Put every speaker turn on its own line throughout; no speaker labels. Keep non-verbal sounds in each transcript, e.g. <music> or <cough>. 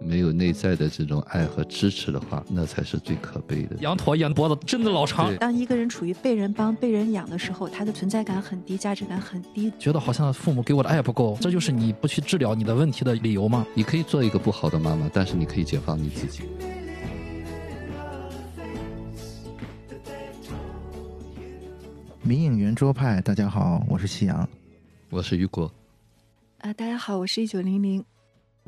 没有内在的这种爱和支持的话，那才是最可悲的。
羊驼眼脖子真的老长，
当一个人处于被人帮、被人养的时候，他的存在感很低，价值感很低。
觉得好像父母给我的爱不够，这就是你不去治疗你的问题的理由吗？
你可以做一个不好的妈妈，但是你可以解放你自己。
迷影圆桌派，大家好，我是夕阳。
我是雨果，
啊、大家好，我是一九零零。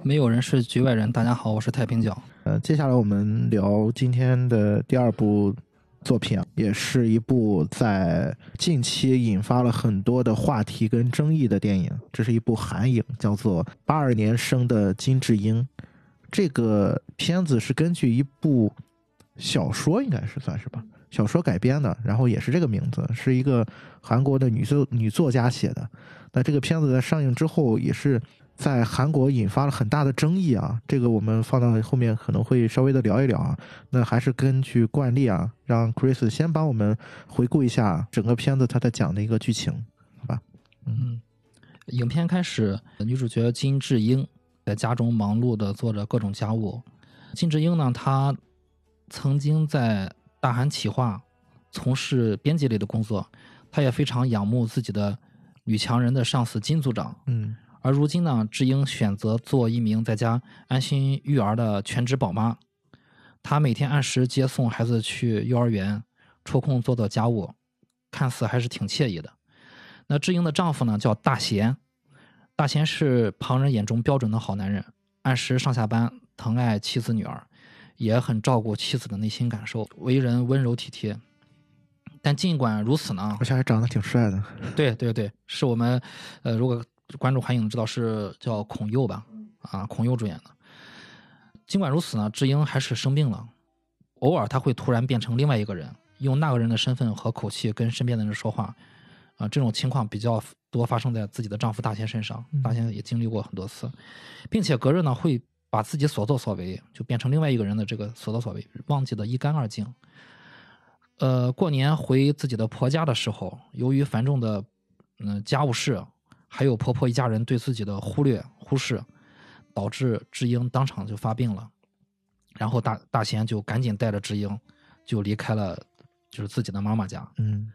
没有人是局外人。大家好，我是太平角。
呃，接下来我们聊今天的第二部作品，也是一部在近期引发了很多的话题跟争议的电影。这是一部韩影，叫做《八二年生的金智英》。这个片子是根据一部小说，应该是算是吧，小说改编的，然后也是这个名字，是一个韩国的女作女作家写的。那这个片子在上映之后，也是在韩国引发了很大的争议啊。这个我们放到后面可能会稍微的聊一聊啊。那还是根据惯例啊，让 Chris 先帮我们回顾一下整个片子他在讲的一个剧情，好吧？
嗯，影片开始，女主角金智英在家中忙碌的做着各种家务。金智英呢，她曾经在大韩企划从事编辑类的工作，她也非常仰慕自己的女强人的上司金组长。
嗯
而如今呢，智英选择做一名在家安心育儿的全职宝妈。她每天按时接送孩子去幼儿园，抽空做做家务，看似还是挺惬意的。那智英的丈夫呢，叫大贤。大贤是旁人眼中标准的好男人，按时上下班，疼爱妻子女儿，也很照顾妻子的内心感受，为人温柔体贴。但尽管如此呢，
而且还长得挺帅的。
对对对，是我们，呃，如果关注韩影知道是叫孔侑吧，啊，孔侑主演的。尽管如此呢，智英还是生病了，偶尔她会突然变成另外一个人，用那个人的身份和口气跟身边的人说话，啊，这种情况比较多发生在自己的丈夫大贤身上，大贤也经历过很多次，并且隔日呢会把自己所作所为就变成另外一个人的这个所作所为忘记的一干二净。呃，过年回自己的婆家的时候，由于繁重的嗯、家务事，还有婆婆一家人对自己的忽略忽视，导致智英当场就发病了。然后大大贤就赶紧带着智英就离开了，就是自己的妈妈家。
嗯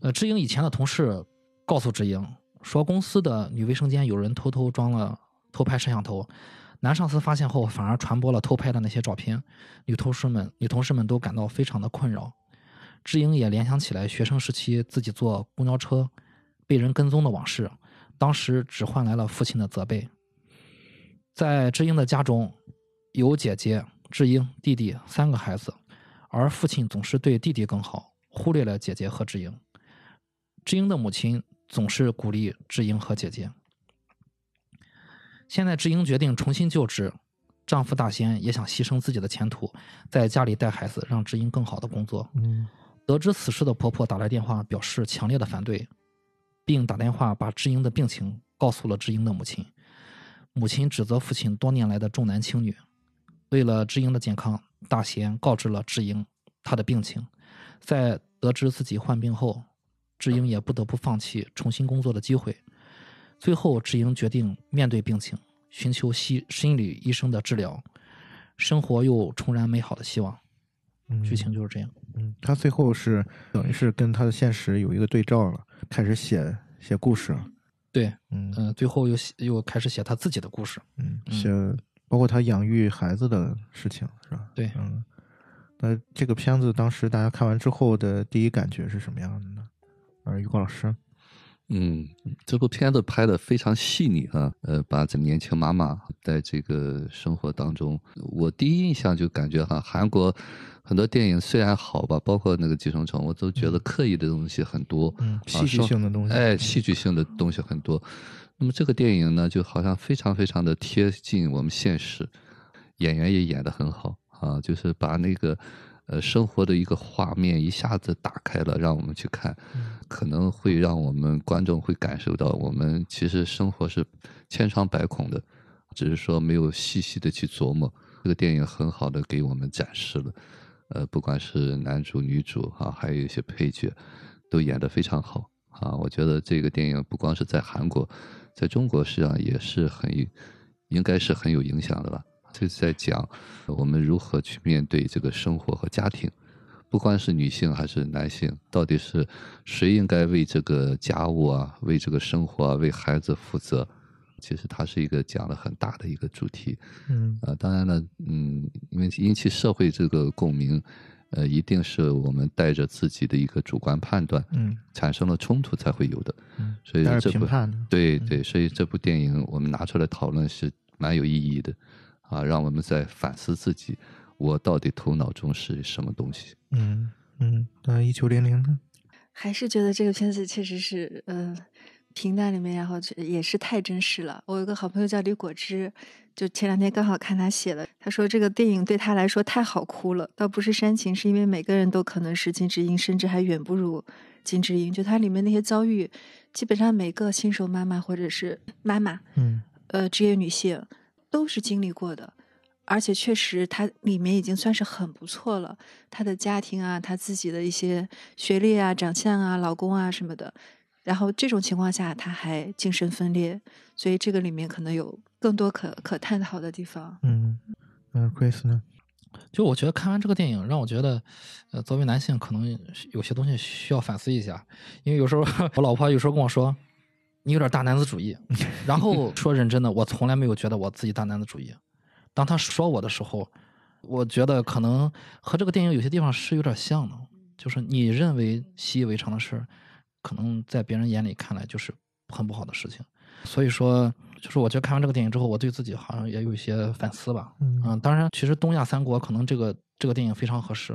呃，智英以前的同事告诉智英说，公司的女卫生间有人偷偷装了偷拍摄像头，男上司发现后反而传播了偷拍的那些照片，女同事们女同事们都感到非常的困扰。智英也联想起来学生时期自己坐公交车被人跟踪的往事，当时只换来了父亲的责备。在智英的家中，有姐姐、智英、弟弟三个孩子，而父亲总是对弟弟更好，忽略了姐姐和智英。智英的母亲总是鼓励智英和姐姐。现在智英决定重新就职，丈夫大仙也想牺牲自己的前途，在家里带孩子，让智英更好的工作。
嗯
得知此事的婆婆打来电话，表示强烈的反对，并打电话把智英的病情告诉了智英的母亲。母亲指责父亲多年来的重男轻女。为了智英的健康，大贤告知了智英她的病情。在得知自己患病后，智英也不得不放弃重新工作的机会。最后，智英决定面对病情，寻求心心理医生的治疗，生活又重燃美好的希望。
嗯，
剧情就是这样。
嗯，他最后是等于是跟他的现实有一个对照了，开始写写故事了。
对，
嗯
嗯、最后又写又开始写他自己的故事。
嗯，
嗯
写包括他养育孩子的事情是吧？
对
嗯，那这个片子当时大家看完之后的第一感觉是什么样的呢？呃，于光老师，
嗯，这部片子拍的非常细腻啊，呃，把这年轻妈妈在这个生活当中，我第一印象就感觉哈，韩国很多电影虽然好吧，包括那个《寄生虫》，我都觉得刻意的东西很多，
嗯，
啊
戏剧性的东西，
哎，戏剧性的东西很多。那么这个电影呢，就好像非常非常的贴近我们现实，演员也演得很好啊，就是把那个呃生活的一个画面一下子打开了，让我们去看，可能会让我们观众会感受到我们其实生活是千疮百孔的，只是说没有细细的去琢磨。这个电影很好的给我们展示了，呃，不管是男主、女主啊，还有一些配角，都演得非常好啊。我觉得这个电影不光是在韩国，在中国实际上也是很应该是很有影响的吧。就是在讲我们如何去面对这个生活和家庭，不管是女性还是男性，到底是谁应该为这个家务啊、为这个生活啊、为孩子负责？其实它是一个讲了很大的一个主题。
嗯
啊，当然了，嗯，因为引起社会这个共鸣，呃，一定是我们带着自己的一个主观判断，
嗯
产生了冲突才会有的。
嗯，
所以这部
评判的，嗯
对对，所以这部电影我们拿出来讨论是蛮有意义的，啊，让我们在反思自己，我到底头脑中是什么东西。
嗯嗯，那一九零零呢？
还是觉得这个片子确实是，呃，平淡里面，然后也是太真实了。我有个好朋友叫李果汁，就前两天刚好看他写了，他说这个电影对他来说太好哭了，倒不是煽情，是因为每个人都可能是金智英，甚至还远不如金智英。就它里面那些遭遇，基本上每个新手妈妈或者是妈妈，
嗯
呃，职业女性都是经历过的，而且确实他里面已经算是很不错了。他的家庭啊，他自己的一些学历啊、长相啊、老公啊什么的，然后这种情况下，他还精神分裂，所以这个里面可能有更多可可探讨的地方。
嗯嗯，Chris 呢？
就我觉得看完这个电影，让我觉得，呃，作为男性可能有些东西需要反思一下，因为有时候 <laughs> 我老婆有时候跟我说，你有点大男子主义，<laughs> 然后说认真的，我从来没有觉得我自己大男子主义。当他说我的时候，我觉得可能和这个电影有些地方是有点像的，就是你认为习以为常的事，可能在别人眼里看来就是很不好的事情。所以说，就是我觉得看完这个电影之后，我对自己好像也有一些反思吧。
嗯
当然，其实东亚三国可能这个这个电影非常合适。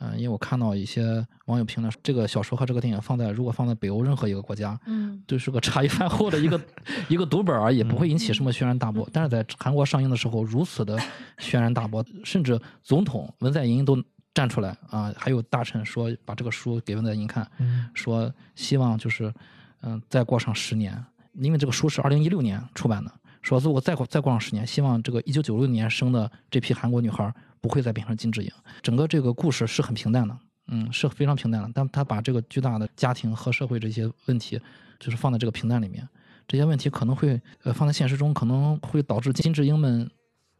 嗯、因为我看到一些网友评论，这个小说和这个电影放在如果放在北欧任何一个国家，
嗯。
就是个茶余饭后的一个 <laughs> 一个读本而已，不会引起什么轩然大波。但是在韩国上映的时候，如此的轩然大波，甚至总统文在寅都站出来啊，还有大臣说把这个书给文在寅看，
嗯。
说希望就是嗯、再过上十年，因为这个书是二零一六年出版的，说如果再过再过上十年，希望这个一九九六年生的这批韩国女孩不会再变成金智英。整个这个故事是很平淡的，嗯，是非常平淡的，但他把这个巨大的家庭和社会这些问题，就是放在这个平淡里面，这些问题可能会呃放在现实中，可能会导致金智英们。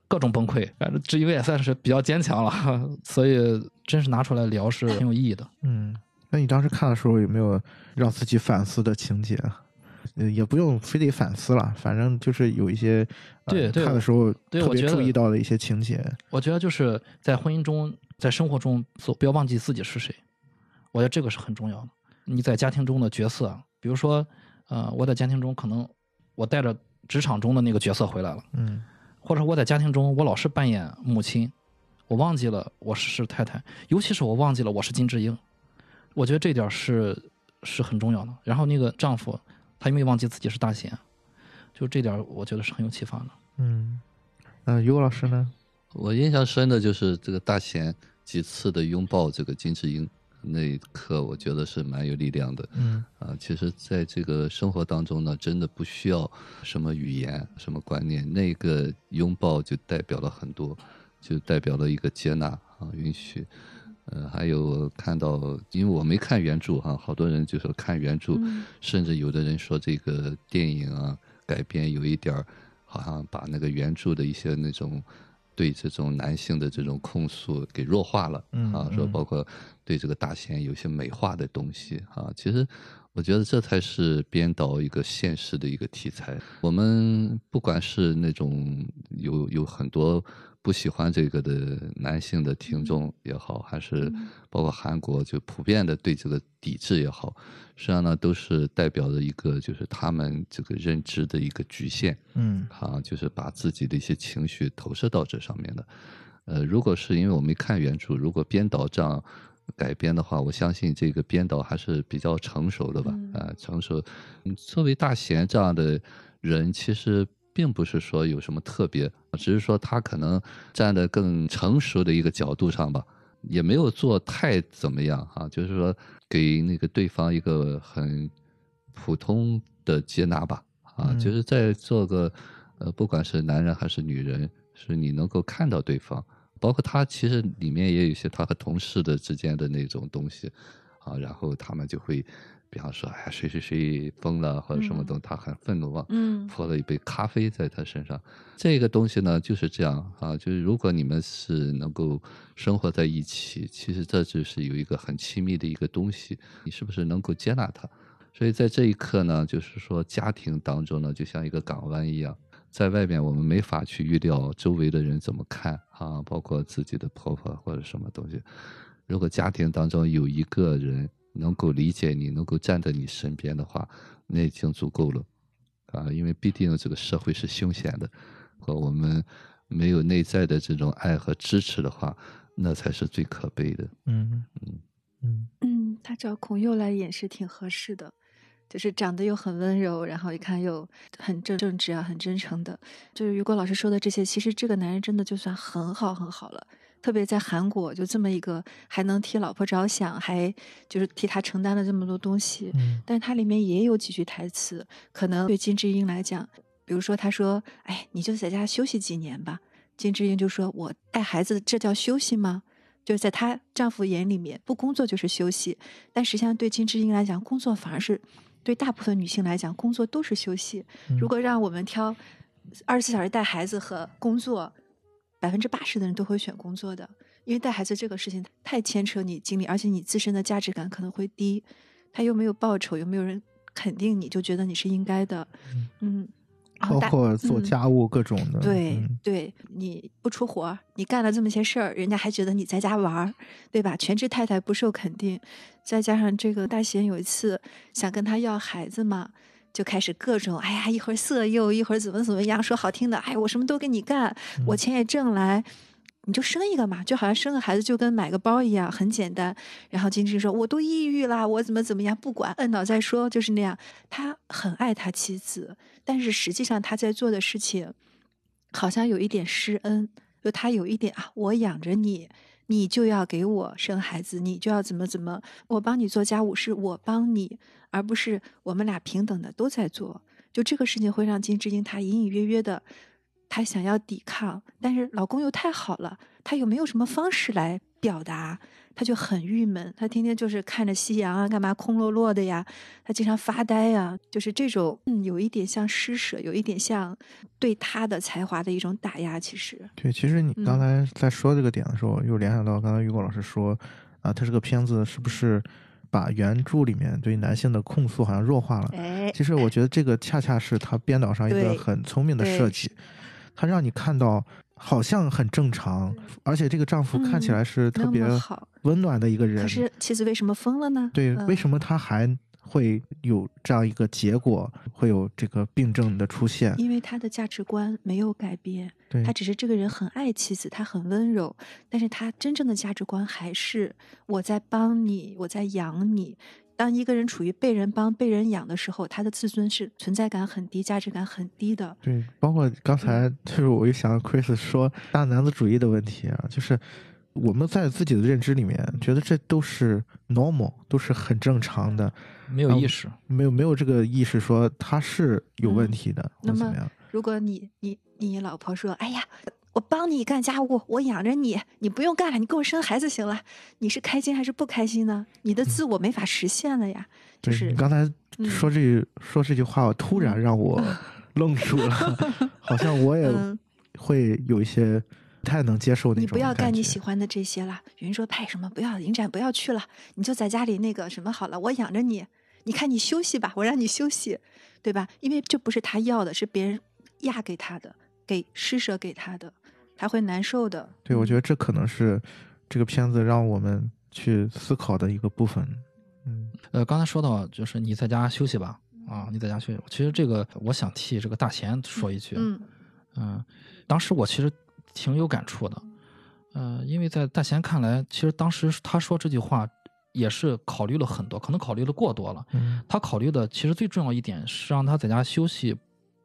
各种崩溃，反正智英也算是比较坚强了，<laughs> 所以真是拿出来聊是挺有意义的。
嗯，那你当时看的时候有没有让自己反思的情节？呃，也不用非得反思了，反正就是有一些、呃
对对
看的时候特别注意到的一些情节。
我觉得就是在婚姻中，在生活中，所不要忘记自己是谁。我觉得这个是很重要的。你在家庭中的角色，比如说，呃，我在家庭中可能我带着职场中的那个角色回来了，
嗯
或者我在家庭中我老是扮演母亲，我忘记了我是太太，尤其是我忘记了我是金智英。我觉得这点是是很重要的。然后那个丈夫，他也没有忘记自己是大贤，就这点我觉得是很有启发的。
嗯，那，于果老师呢？
我印象深的就是这个大贤几次的拥抱这个金智英那一刻，我觉得是蛮有力量的。
嗯
啊，其实在这个生活当中呢，真的不需要什么语言、什么观念，那个拥抱就代表了很多，就代表了一个接纳啊，允许。呃，还有看到，因为我没看原著哈、好多人就说看原著，
嗯
甚至有的人说这个电影啊改编有一点儿，好像把那个原著的一些那种对这种男性的这种控诉给弱化了。
嗯
啊，说
嗯
包括对这个大贤有些美化的东西啊，其实我觉得这才是编导一个现实的一个题材。我们不管是那种有有很多不喜欢这个的男性的听众也好，还是包括韩国就普遍的对这个抵制也好，实际上呢都是代表着一个就是他们这个认知的一个局限。
嗯
啊，就是把自己的一些情绪投射到这上面的。呃，如果是因为我没看原著，如果编导这样改编的话，我相信这个编导还是比较成熟的吧，
嗯
呃，成熟。嗯作为大贤这样的人，其实并不是说有什么特别，只是说他可能站得更成熟的一个角度上吧，也没有做太怎么样哈、就是说给那个对方一个很普通的接纳吧，啊，
嗯
就是在做个呃，不管是男人还是女人，是你能够看到对方，包括他其实里面也有一些他和同事的之间的那种东西，啊，然后他们就会比方说，哎，谁谁谁疯了或者什么东西，他很愤怒啊，
嗯
泼了一杯咖啡在他身上。这个东西呢，就是这样啊，就是如果你们是能够生活在一起，其实这就是有一个很亲密的一个东西，你是不是能够接纳他？所以在这一刻呢，就是说家庭当中呢，就像一个港湾一样，在外面我们没法去预料周围的人怎么看啊，包括自己的婆婆或者什么东西。如果家庭当中有一个人能够理解你，能够站在你身边的话，那已经足够了啊！因为毕竟这个社会是凶险的，和我们没有内在的这种爱和支持的话，那才是最可悲的。
嗯
嗯
嗯
嗯，他找孔佑来演是挺合适的，就是长得又很温柔，然后一看又很正正直啊，很真诚的。就是雨果老师说的这些，其实这个男人真的就算很好很好了。特别在韩国，就这么一个还能替老婆着想，还就是替她承担了这么多东西。
嗯
但是它里面也有几句台词，可能对金智英来讲，比如说他说：“哎，你就在家休息几年吧。”金智英就说：“我带孩子，这叫休息吗？”就是在她丈夫眼里面，不工作就是休息。但实际上对金智英来讲，工作反而是对大部分女性来讲，工作都是休息。
嗯
如果让我们挑二十四小时带孩子和工作，百分之八十的人都会选工作的，因为带孩子这个事情太牵扯你精力，而且你自身的价值感可能会低，他又没有报酬，又没有人肯定你，就觉得你是应该的，嗯，
包括做
嗯
家务各种的，
对、
嗯
对，你不出活，你干了这么些事儿，人家还觉得你在家玩儿，对吧？全职太太不受肯定，再加上这个大贤有一次想跟他要孩子嘛，就开始各种哎呀，一会儿色诱，一会儿怎么怎么样，说好听的，哎，我什么都给你干，我
嗯
钱也挣来。你就生一个嘛，就好像生个孩子就跟买个包一样，很简单。然后金枝说：“我都抑郁啦，我怎么怎么样，不管，摁倒再说。”就是那样。他很爱他妻子，但是实际上他在做的事情，好像有一点施恩，就他有一点啊，我养着你，你就要给我生孩子，你就要怎么怎么，我帮你做家务是我帮你，而不是我们俩平等的都在做。就这个事情会让金智英她隐隐约约的，她想要抵抗，但是老公又太好了，她又没有什么方式来表达，她就很郁闷。他天天就是看着夕阳啊，干嘛空落落的呀？他经常发呆呀，就是这种，嗯，有一点像施舍，有一点像对他的才华的一种打压。其实，
对，其实你
嗯
刚才在说这个点的时候，又联想到刚才于果老师说，啊，他这个片子是不是把原著里面对男性的控诉好像弱化了？
哎，
其实我觉得这个恰恰是他编导上一个很聪明的设计，他让你看到好像很正常，而且这个丈夫看起
嗯
来是特别，温暖的一个人。
可是妻子为什么疯了呢？
对，为
嗯
什么他还会有这样一个结果，会有这个病症的出现？
因为他的价值观没有改变，
对
他，只是这个人很爱妻子，他很温柔，但是他真正的价值观还是我在帮你，我在养你。当一个人处于被人帮、被人养的时候，他的自尊是存在感很低、价值感很低的。
对，包括刚才
嗯
就是我一想 Chris 说大男子主义的问题啊，就是我们在自己的认知里面觉得这都是 normal，都是很正常的，
没有意识。
没有没有这个意识说他是有问
嗯
题的、
那么
或怎么样。
如果你你你老婆说：“哎呀，我帮你干家务，我养着你，你不用干了，你给我生孩子行了。”你是开心还是不开心呢？你的自我没法实现了呀。就是
你刚才
嗯
说这句、说这句话，我突然让我愣住了，<laughs> 好像我也
嗯，
会有一些不太能接受那种
你不要干你喜欢的这些了。云说派什么不要影展不要去了，你就在家里那个什么好了，我养着你，你看你休息吧，我让你休息，对吧？因为这不是他要的，是别人压给他的，给施舍给他的，他会难受的。
对，我觉
得
得这可能是这个片子让我们去思考的一个部分。嗯
呃，刚才说到就是你在家休息吧，啊，你在家休息。其实这个我想替这个大贤说一句，
嗯
嗯，当时我其实挺有感触的，呃，因为在大贤看来，其实当时他说这句话也是考虑了很多，可能考虑的过多了。
嗯
他考虑的其实最重要一点是让他在家休息，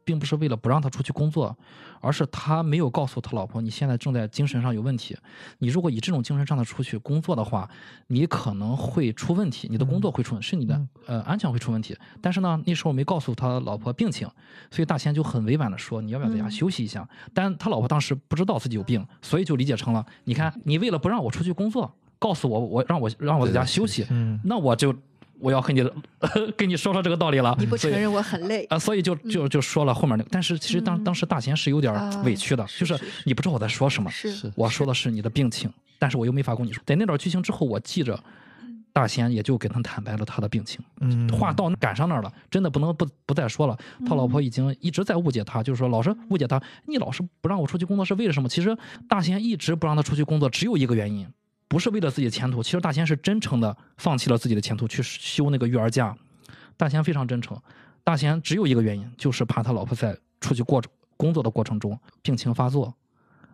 并不是为了不让他出去工作，而是他没有告诉他老婆你现在正在精神上有问题。你如果以这种精神上的出去工作的话，你可能会出问题，你的工作会出问题，是你的
嗯
呃安全会出问题。但是呢，那时候没告诉他老婆病情，所以大仙就很委婉的说你要不要在家
嗯
休息一下。但他老婆当时不知道自己有病，所以就理解成了你看你为了不让我出去工作，告诉我我让我让我在家休息，
嗯
那我就我要和你 <laughs> 跟你说说这个道理了。
你不承认我很累
啊，所以就就就说了后面那个。但是其实当
嗯
当时大贤是有点
啊
委屈的，就是你不知道我在说什么。
是
是
我说的是你的病情，但是我又没法跟你说。在那段剧情之后，我记着大贤也就跟他坦白了他的病情。
嗯，
话到赶上那儿了，真的不能不不再说了。他老婆已经一直在误解他，就是说老是误解他，你老是不让我出去工作是为了什么？其实大贤一直不让他出去工作，只有一个原因，不是为了自己的前途。其实大贤是真诚的放弃了自己的前途去修那个育儿假。大贤非常真诚，大贤只有一个原因，就是怕他老婆在出去过工作的过程中病情发作。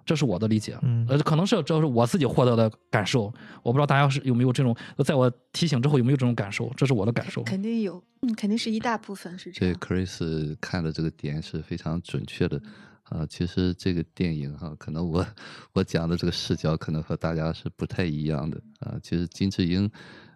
这是我的理解，
嗯
呃，可能是这是我自己获得的感受，我不知道大家是有没有这种，在我提醒之后有没有这种感受，这是我的感受。
肯定有，嗯，肯定是一大部分是这
对
样。
Chris 看的这个点是非常准确的。啊，其实这个电影哈、可能我 <laughs> 我讲的这个视角可能和大家是不太一样的啊。其实金智英，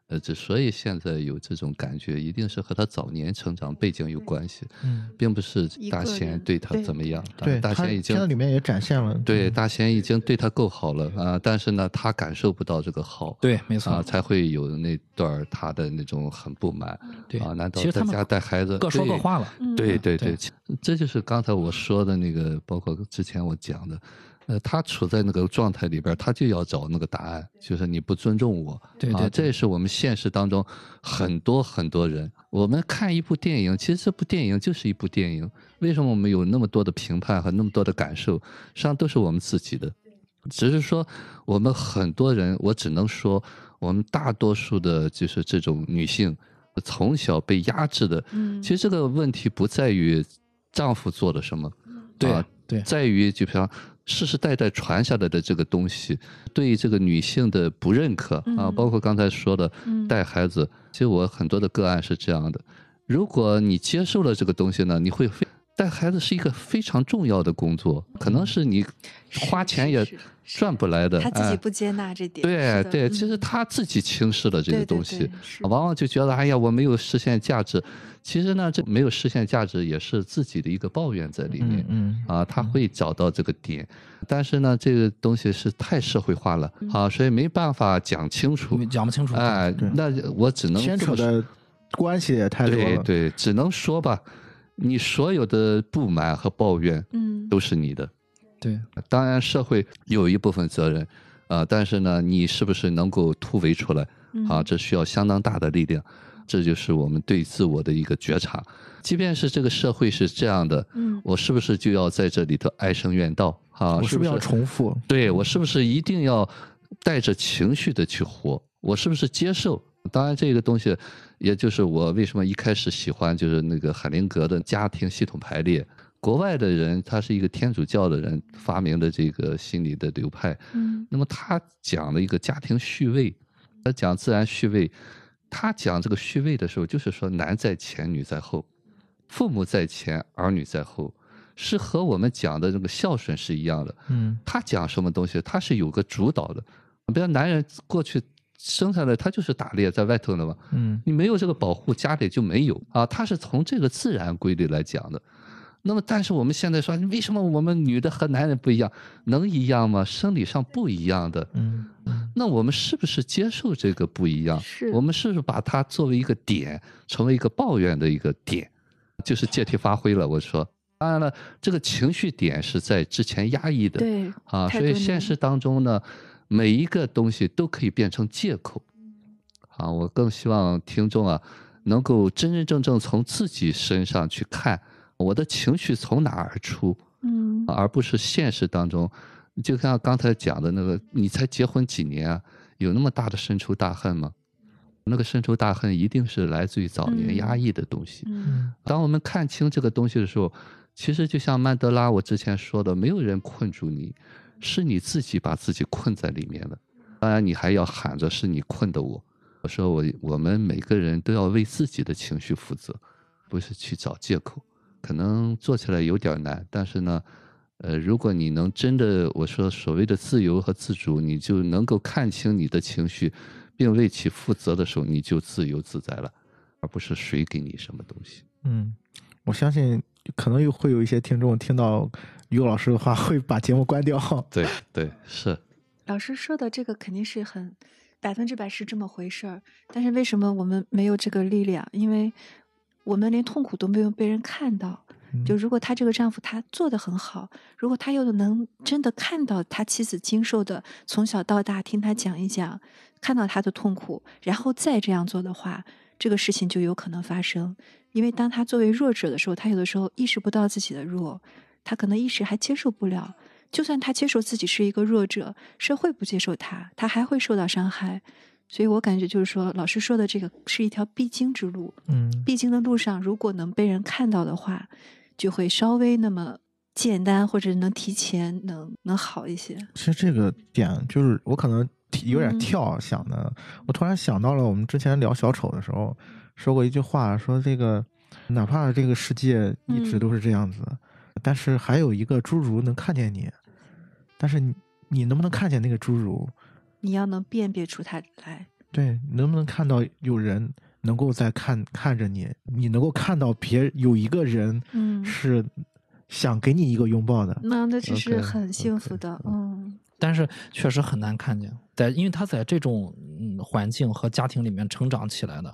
呃，之所以现在有这种感觉，一定是和他早年成长背景有关系，
嗯，
并不是大贤对他怎么样。啊
对，
大贤已经
里面也展现了，
对，
嗯
大贤已经对他够好了啊，但是呢，他感受不到这个好，
对，没错，
啊，才会有那段他的那种很不满
对
啊。难道
他们
在家带孩子，
各说各
对
话了。
嗯
对
对对这就是刚才我说的那个，包括之前我讲的，呃，他处在那个状态里边儿，他就要找那个答案，就是你不尊重我，啊，
对对。
这也是我们现实当中很多很多人，我们看一部电影，其实这部电影就是一部电影，为什么我们有那么多的评判和那么多的感受，实际上都是我们自己的，只是说我们很多人，我只能说，我们大多数的就是这种女性，从小被压制的，
嗯，
其实这个问题不在于丈夫做了什么，
对
啊
对。
在于就比方世世代代传下来的这个东西，对这个女性的不认可啊，
嗯
包括刚才说的
嗯。
带孩子，其实我很多的个案是这样的，如果你接受了这个东西呢，你会非带孩子是一个非常重要的工作，可能是你花钱也赚不来的，
他自己
哎
不接纳这点，
对对，其实
嗯。
他自己轻视了这个东西往往就觉得哎呀，我没有实现价值。其实呢，这没有实现价值也是自己的一个抱怨在里面
嗯嗯
啊，他会找到这个点，但是呢，这个东西是太社会化了
嗯
啊，所以没办法讲清楚。
讲不清楚。
哎，那我只能
牵扯的关系也太多了，
对对，只能说吧，你所有的不满和抱怨
嗯
都是你的。
对
当然，社会有一部分责任，啊、但是呢，你是不是能够突围出来啊？
嗯
这需要相当大的力量，这就是我们对自我的一个觉察。即便是这个社会是这样的，
嗯
我是不是就要在这里头唉声怨道啊？是
不是要重复？
对我是不是一定要带着情绪的去活？我是不是接受？当然，这个东西，也就是我为什么一开始喜欢就是那个海灵格的家庭系统排列。国外的人，他是一个天主教的人发明的这个心理的流派。
嗯
那么他讲了一个家庭序位，他讲自然序位，他讲这个序位的时候，就是说男在前，女在后，父母在前，儿女在后，是和我们讲的这个孝顺是一样的。
嗯
他讲什么东西，他是有个主导的。比如男人过去生下来，他就是打猎在外头的嘛，
嗯
你没有这个保护，家里就没有啊。他是从这个自然规律来讲的。那么，但是我们现在说，为什么我们女的和男人不一样？能一样吗？生理上不一样的。
嗯
那我们是不是接受这个不一样？
是
我们是不是把它作为一个点，成为一个抱怨的一个点，就是借题发挥了？我说，当然了，这个情绪点是在之前压抑的，
对
啊，所以现实当中呢，每一个东西都可以变成借口。啊，我更希望听众啊，能够真真正正从自己身上去看我的情绪从哪儿而出，
嗯
而不是现实当中，就像刚才讲的那个，你才结婚几年啊，有那么大的深仇大恨吗？那个深仇大恨一定是来自于早年
嗯
压抑的东西。
嗯
当我们看清这个东西的时候，其实就像曼德拉我之前说的，没有人困住你，是你自己把自己困在里面的。当然，你还要喊着是你困的我。我说我我们每个人都要为自己的情绪负责，不是去找借口。可能做起来有点难，但是呢，呃，如果你能真的我说所谓的自由和自主，你就能够看清你的情绪，并为其负责的时候，你就自由自在了，而不是谁给你什么东西。
嗯，我相信可能又会有一些听众听到于老师的话，会把节目关掉。<laughs>
对对是，
老师说的这个肯定是很百分之百是这么回事儿。但是为什么我们没有这个力量？因为我们连痛苦都没有被人看到。
嗯
就如果她这个丈夫他做的很好，如果他又能真的看到他妻子经受的，从小到大听他讲一讲，看到他的痛苦，然后再这样做的话，这个事情就有可能发生。因为当他作为弱者的时候，他有的时候意识不到自己的弱，他可能一时还接受不了。就算他接受自己是一个弱者，社会不接受他，他还会受到伤害。所以我感觉就是说，老师说的这个是一条必经之路。
嗯
必经的路上，如果能被人看到的话，就会稍微那么简单，或者能提前能能好一些。
其实这个点就是我可能有点
嗯
跳想的，我突然想到了我们之前聊小丑的时候说过一句话，说这个哪怕这个世界一直
嗯
都是这样子，但是还有一个侏儒能看见你，但是你你能不能看见那个侏儒？
你要能辨别出他来。
对，能不能看到有人能够在看看着你，你能够看到别有一个人
嗯，
是想给你一个拥抱的。
那那这是
OK，
很幸福的。嗯
但是确实很难看见，在因为他在这种嗯环境和家庭里面成长起来的，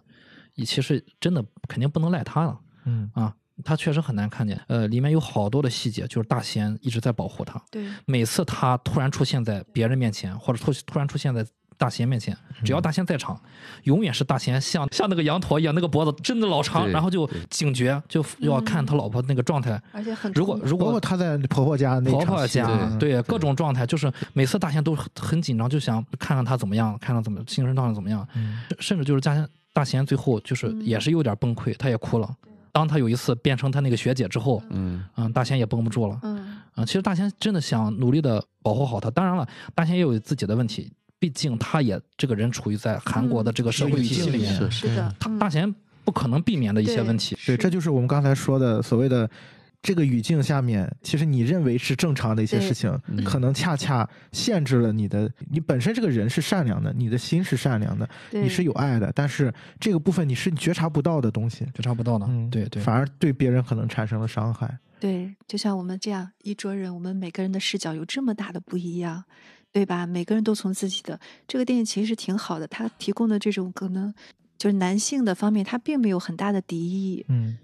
也其实真的肯定不能赖他了
嗯
啊，他确实很难看见。呃，里面有好多的细节，就是大贤一直在保护他，
对，
每次他突然出现在别人面前，或者突突然出现在大贤面前，只要大贤在场，永远是大贤像像那个羊驼一样，那个脖子真的老长，然后就警觉，就要看他老婆那个状态。
而且很
如果如果
包括她在婆婆家那
婆婆家
嗯
对各种状态，就是每次大贤都很很紧张，就想看看他怎么样，看看怎么精神状态怎么样，
嗯
甚至就是大贤大贤最后就是
嗯
也是有点崩溃，他也哭了。当他有一次变成他那个学姐之后，
嗯
嗯，大贤也绷不住了。
嗯
啊，其实大贤真的想努力的保护好他。当然了，大贤也有自己的问题，毕竟他也这个人处于在韩国的这个社会
嗯
体系里面，
是
是的，他
大贤不可能避免的一些问题。
对，这就是我们刚才说的所谓的这个语境下面，其实你认为是正常的一些事情，
嗯。
可能恰恰限制了你的，你本身这个人是善良的，你的心是善良的，你是有爱的，但是这个部分你是觉察不到的东西，
觉察不到的，
嗯，
对对，
反而对别人可能产生了伤害。
对，就像我们这样一桌人，我们每个人的视角有这么大的不一样，对吧？每个人都从自己的这个电影其实挺好的，它提供的这种可能就是男性的方面，它并没有很大的敌意。
嗯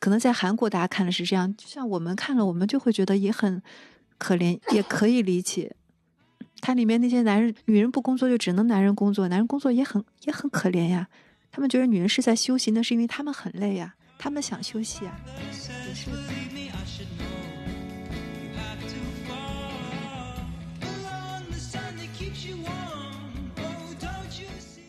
可能在韩国大家看的是这样，就像我们看了，我们就会觉得也很可怜，也可以理解。它里面那些男人、女人不工作就只能男人工作，男人工作也很也很可怜呀。他们觉得女人是在休息，那是因为他们很累呀，他们想休息呀。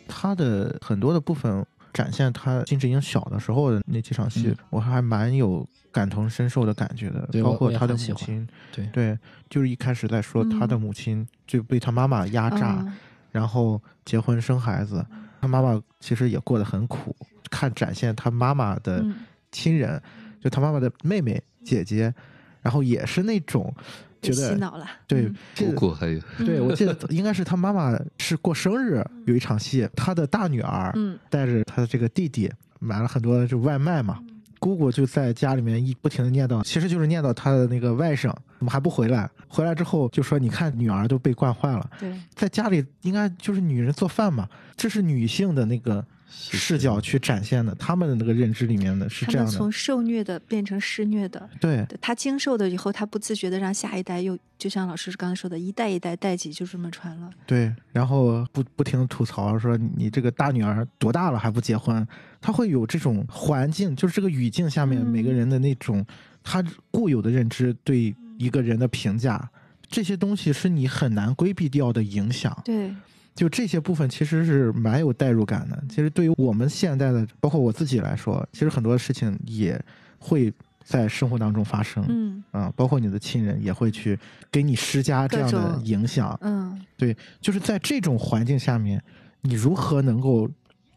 他的很多的部分展现他金智英小的时候的那几场戏，
嗯。
我还蛮有感同身受的感觉的，包括他的母亲，
对。
对，就是一开始在说他的
嗯
母亲就被他妈妈压榨，
嗯。
然后结婚生孩子，他妈妈其实也过得很苦。看展现他妈妈的
嗯。
亲人，就他妈妈的妹妹、姐姐，然后也是那种
被
觉得
洗脑了。
对
姑姑还有。
对我记得应该是他妈妈是过生日有一场戏，他的大女儿
嗯。
带着他的这个弟弟买了很多就外卖嘛，姑姑就在家里面一不停的念叨，其实就是念叨他的那个外甥怎么还不回来，回来之后就说你看女儿都被惯坏了，
对，
在家里应该就是女人做饭嘛，这是女性的那个视角去展现的，他们的那个认知里面的是这样的
他们从，受虐的变成施虐的，
对
对他经受的以后，他不自觉的让下一代又，就像老师刚才说的，一代一代代际就这么传了。
对，然后不不停的吐槽说你你这个大女儿多大了还不结婚，他会有这种环境，就是这个语境下面
嗯
每个人的那种他固有的认知对一个人的评价，这些东西是你很难规避掉的影响。
对，
就这些部分其实是蛮有代入感的。其实对于我们现在的，包括我自己来说，其实很多事情也会在生活当中发生。
嗯
啊，包括你的亲人也会去给你施加这样的影响。
嗯，
对，就是在这种环境下面，你如何能够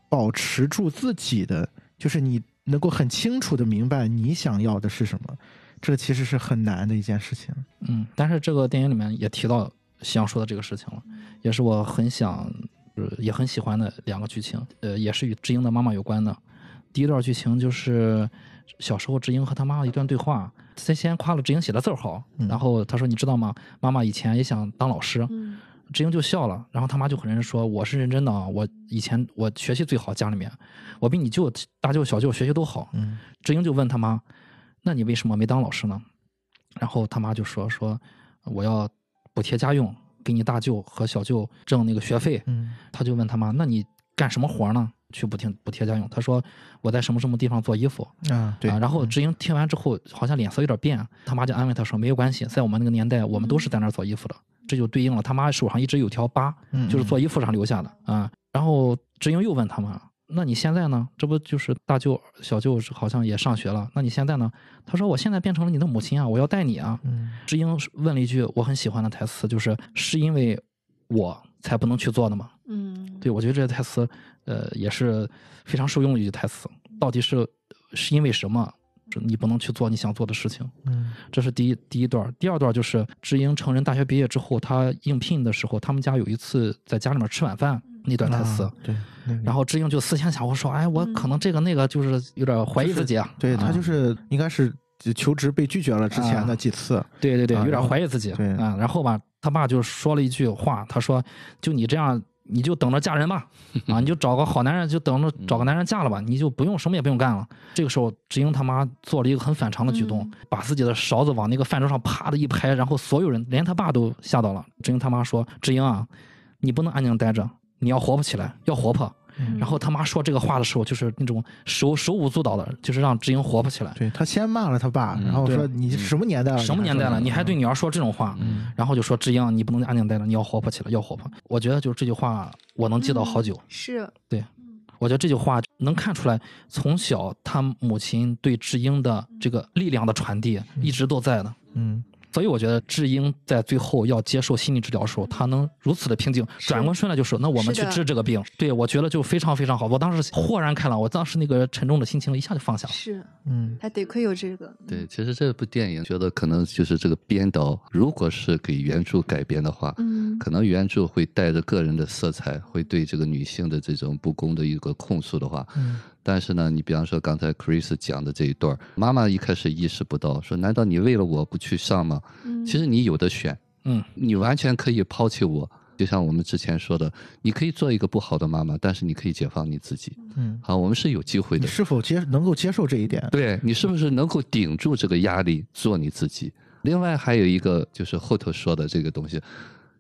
保持住自己的，就是你能够很清楚的明白你想要的是什么，这其实是很难的一件事情。
嗯，但是这个电影里面也提到想说的这个事情了，也是我很想，呃，也很喜欢的两个剧情，呃，也是与智英的妈妈有关的。第一段剧情就是小时候智英和他妈妈一段对话，他先夸了智英写的字儿好，
嗯
然后他说：“你知道吗？妈妈以前也想当老师，
嗯
志英就笑了，然后他妈就很认真说：“我是认真的啊，我以前我学习最好，家里面我比你舅、大舅、小舅学习都好。”
嗯
志英就问他妈：“那你为什么没当老师呢？”然后他妈就说：“说我要补贴家用，给你大舅和小舅挣那个学费。
嗯
他就问他妈：“那你干什么活呢？去补贴补贴家用？”他说：“我在什么什么地方做衣服。”
啊，对，
啊，然后志英听完之后，好像脸色有点变，他妈就安慰他说：“没有关系，在我们那个年代，我们都是在那儿做衣服的。”这就对应了他妈手上一直有条疤，
嗯
就是做衣服上留下的啊。然后志英又问他妈：“那你现在呢？这不就是大舅、小舅好像也上学了？那你现在呢？”他说：“我现在变成了你的母亲啊，我要带你啊。”
嗯
志英问了一句我很喜欢的台词，就是“是因为我才不能去做的吗？”
嗯，
对，我觉得这个台词，呃，也是非常受用的一句台词。到底是是因为什么，你不能去做你想做的事情？
嗯
这是第一第一段。第二段就是智英成人大学毕业之后，他应聘的时候，他们家有一次在家里面吃晚饭那段台词。
啊对，那个
然后志英就思前想后说：“哎，我可能这个那个就是有点怀疑自己啊。
对他就
啊
是应该是求职被拒绝了之前的几次，
对对对，有点怀疑自己。
对
啊，然后吧，他爸就说了一句话，他说：“就你这样，你就等着嫁人吧，<laughs> 啊，你就找个好男人，就等着找个男人嫁了吧，你就不用什么也不用干了。”这个时候，志英他妈做了一个很反常的举动，
嗯
把自己的勺子往那个饭桌上啪的一拍，然后所有人连他爸都吓到了。志英他妈说：“志英啊，你不能安静待着，你要活泼起来，要活泼。”
嗯
然后他妈说这个话的时候，就是那种手手舞足蹈的，就是让志英活泼起来。
对他先骂了他爸，
嗯
然后说你什么年代了？
什么年代了，你还对女儿说这种话？
嗯
然后就说志英，你不能安静待着，你要活泼起来，要活泼。我觉得就是这句话，我能记到好久。
是，对
我觉得这句话能看出来，从小他母亲对志英的这个力量的传递一直都在的。
嗯
所以我觉得智英在最后要接受心理治疗的时候，她能如此的平静，转过身来就说：“那我们去治这个病。”对我觉得就非常非常好。我当时豁然开朗，我当时那个沉重的心情一下就放下了。
是，
嗯
还得亏有这个，
对，其实这部电影觉得可能就是这个编导，如果是给原著改编的话，
嗯
可能原著会带着个人的色彩，会对这个女性的这种不公的一个控诉的话，
嗯
但是呢，你比方说刚才 Chris 讲的这一段儿，妈妈一开始意识不到，说难道你为了我不去上吗？
嗯，
其实你有的选，
嗯，
你完全可以抛弃我。就像我们之前说的，你可以做一个不好的妈妈，但是你可以解放你自己。
嗯，
好，我们是有机会的
你
的。
是否接能够接受这一点？
对你是不是能够顶住这个压力，做你自己？另外还有一个就是后头说的这个东西，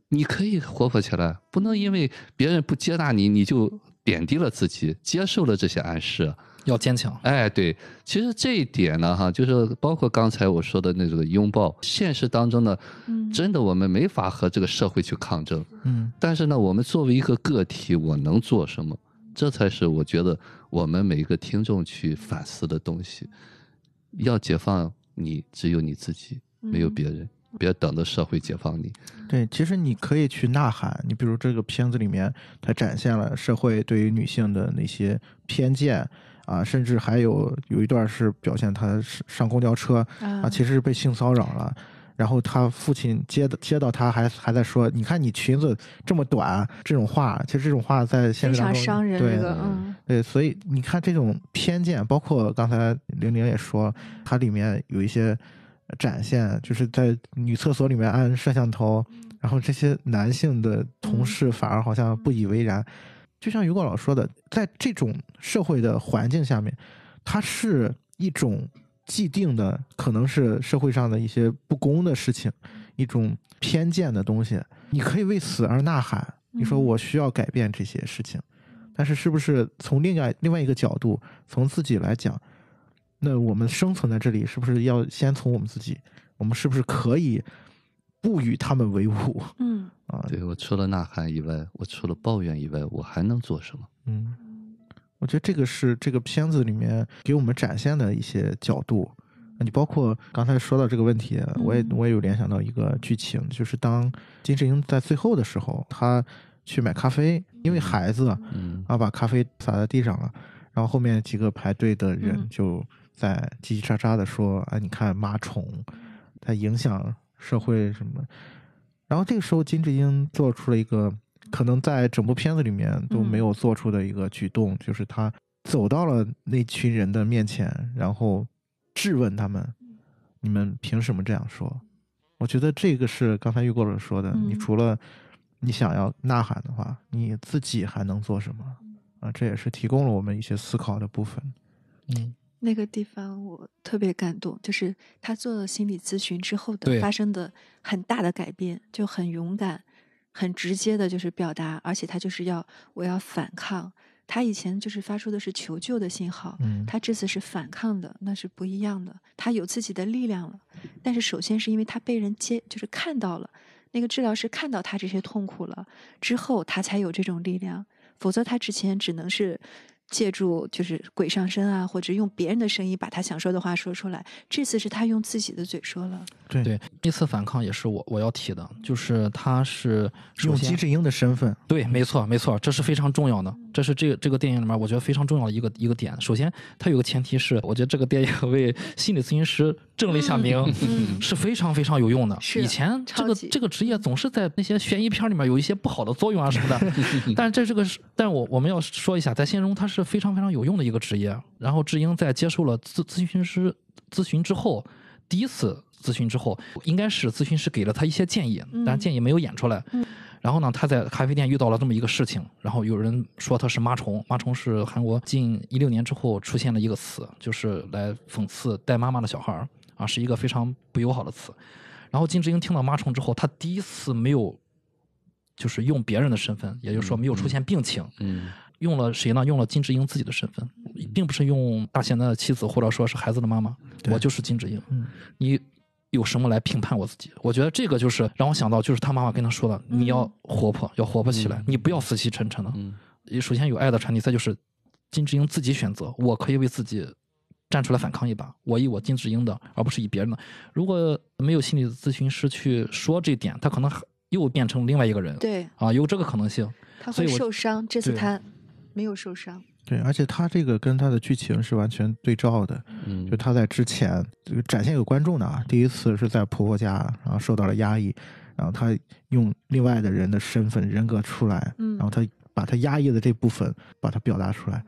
你可以活泼起来，不能因为别人不接纳你，你就贬低了自己，接受了这些暗示。
要坚强。
哎，对，其实这一点呢，哈，就是包括刚才我说的那个拥抱，现实当中呢，
嗯
真的我们没法和这个社会去抗争，
嗯
但是呢，我们作为一个个体，我能做什么？这才是我觉得我们每一个听众去反思的东西。要解放你，只有你自己，没有
嗯
别人。别等着社会解放你。
对，其实你可以去呐喊。你比如这个片子里面，它展现了社会对于女性的那些偏见啊，甚至还有有一段是表现她上上公交车
啊
啊，其实是被性骚扰了。然后他父亲接的接到他还还在说，你看你裙子这么短，这种话，其实这种话在现实当中
常伤人，
对
这个嗯
对，所以你看这种偏见，包括刚才玲玲也说，它里面有一些展现，就是在女厕所里面安摄像头，然后这些男性的同事反而好像不以为然。就像于果老说的，在这种社会的环境下面，它是一种既定的，可能是社会上的一些不公的事情，一种偏见的东西。你可以为此而呐喊，你说
嗯
我需要改变这些事情。但是，是不是从另外另外一个角度，从自己来讲，那我们生存在这里，是不是要先从我们自己？我们是不是可以不与他们为伍
嗯
啊？
对我除了呐喊以外，我除了抱怨以外，我还能做什么？
嗯，我觉得这个是这个片子里面给我们展现的一些角度。你包括刚才说到这个问题，我也
嗯
我也有联想到一个剧情，就是当金智英在最后的时候，她去买咖啡，因为孩子
嗯
然后把咖啡洒在地上了，然后后面几个排队的人
嗯
就在叽叽喳喳的说：“啊，你看马宠，它影响社会什么。”然后这个时候，金智英做出了一个可能在整部片子里面都没有做出的一个举动，就是他走到了那群人的面前，然后质问他们：“你们凭什么这样说？”我觉得这个是刚才玉过了说的，
嗯
你除了你想要呐喊的话，你自己还能做什么？啊，这也是提供了我们一些思考的部分。
嗯，
那个地方我特别感动，就是他做了心理咨询之后的发生的很大的改变，就很勇敢、很直接的，就是表达，而且他就是要我要反抗。他以前就是发出的是求救的信号，
嗯
他这次是反抗的，那是不一样的。他有自己的力量了，但是首先是因为他被人接，就是看到了那个治疗师看到他这些痛苦了之后，他才有这种力量。否则他之前只能是借助就是鬼上身啊，或者用别人的声音把他想说的话说出来。这次是他用自己的嘴说了，
对
对，这次反抗也是我我要提的，就是他是
用金智英的身份，
对，没错，没错，这是非常重要的，这是这个这个电影里面我觉得非常重要的一个一个点。首先，它有个前提是，我觉得这个电影为心理咨询师正了一下名，
嗯 <laughs>
是非常非常有用的。
是
以前这个这个职业总是在那些悬疑片里面有一些不好的作用啊什么的，<laughs> 但是这这个是，但我我们要说一下，在现实中它是非常非常有用的一个职业。然后智英在接受了咨咨询师咨询之后，第一次咨询之后，应该是咨询师给了他一些建议，但建议没有演出来。然后呢，他在咖啡店遇到了这么一个事情，然后有人说他是妈虫，妈虫是韩国近一六年之后出现的一个词，就是来讽刺带妈妈的小孩儿啊，是一个非常不友好的词。然后金智英听到妈虫之后，他第一次没有，就是用别人的身份，也就是说没有出现病情，
嗯
用了谁呢？用了金智英自己的身份，并不是用大贤的妻子或者说是孩子的妈妈，我就是金智英。
嗯
你有什么来评判我自己？我觉得这个就是让我想到，就是他妈妈跟他说的，你要活泼，要活泼起来，你不要死气沉沉的。
嗯
首先有爱的传递，再就是金智英自己选择，我可以为自己站出来反抗一把，我以我金智英的，而不是以别人的。如果没有心理咨询师去说这点，他可能还又变成另外一个人。
对
啊，有这个可能性。
他会受伤。这次他没有受伤，
对，而且他这个跟他的剧情是完全对照的。
嗯
就他在之前这个展现给观众的啊，第一次是在婆婆家，然后受到了压抑，然后他用另外的人的身份人格出来，
嗯
然后他把他压抑的这部分把它表达出来。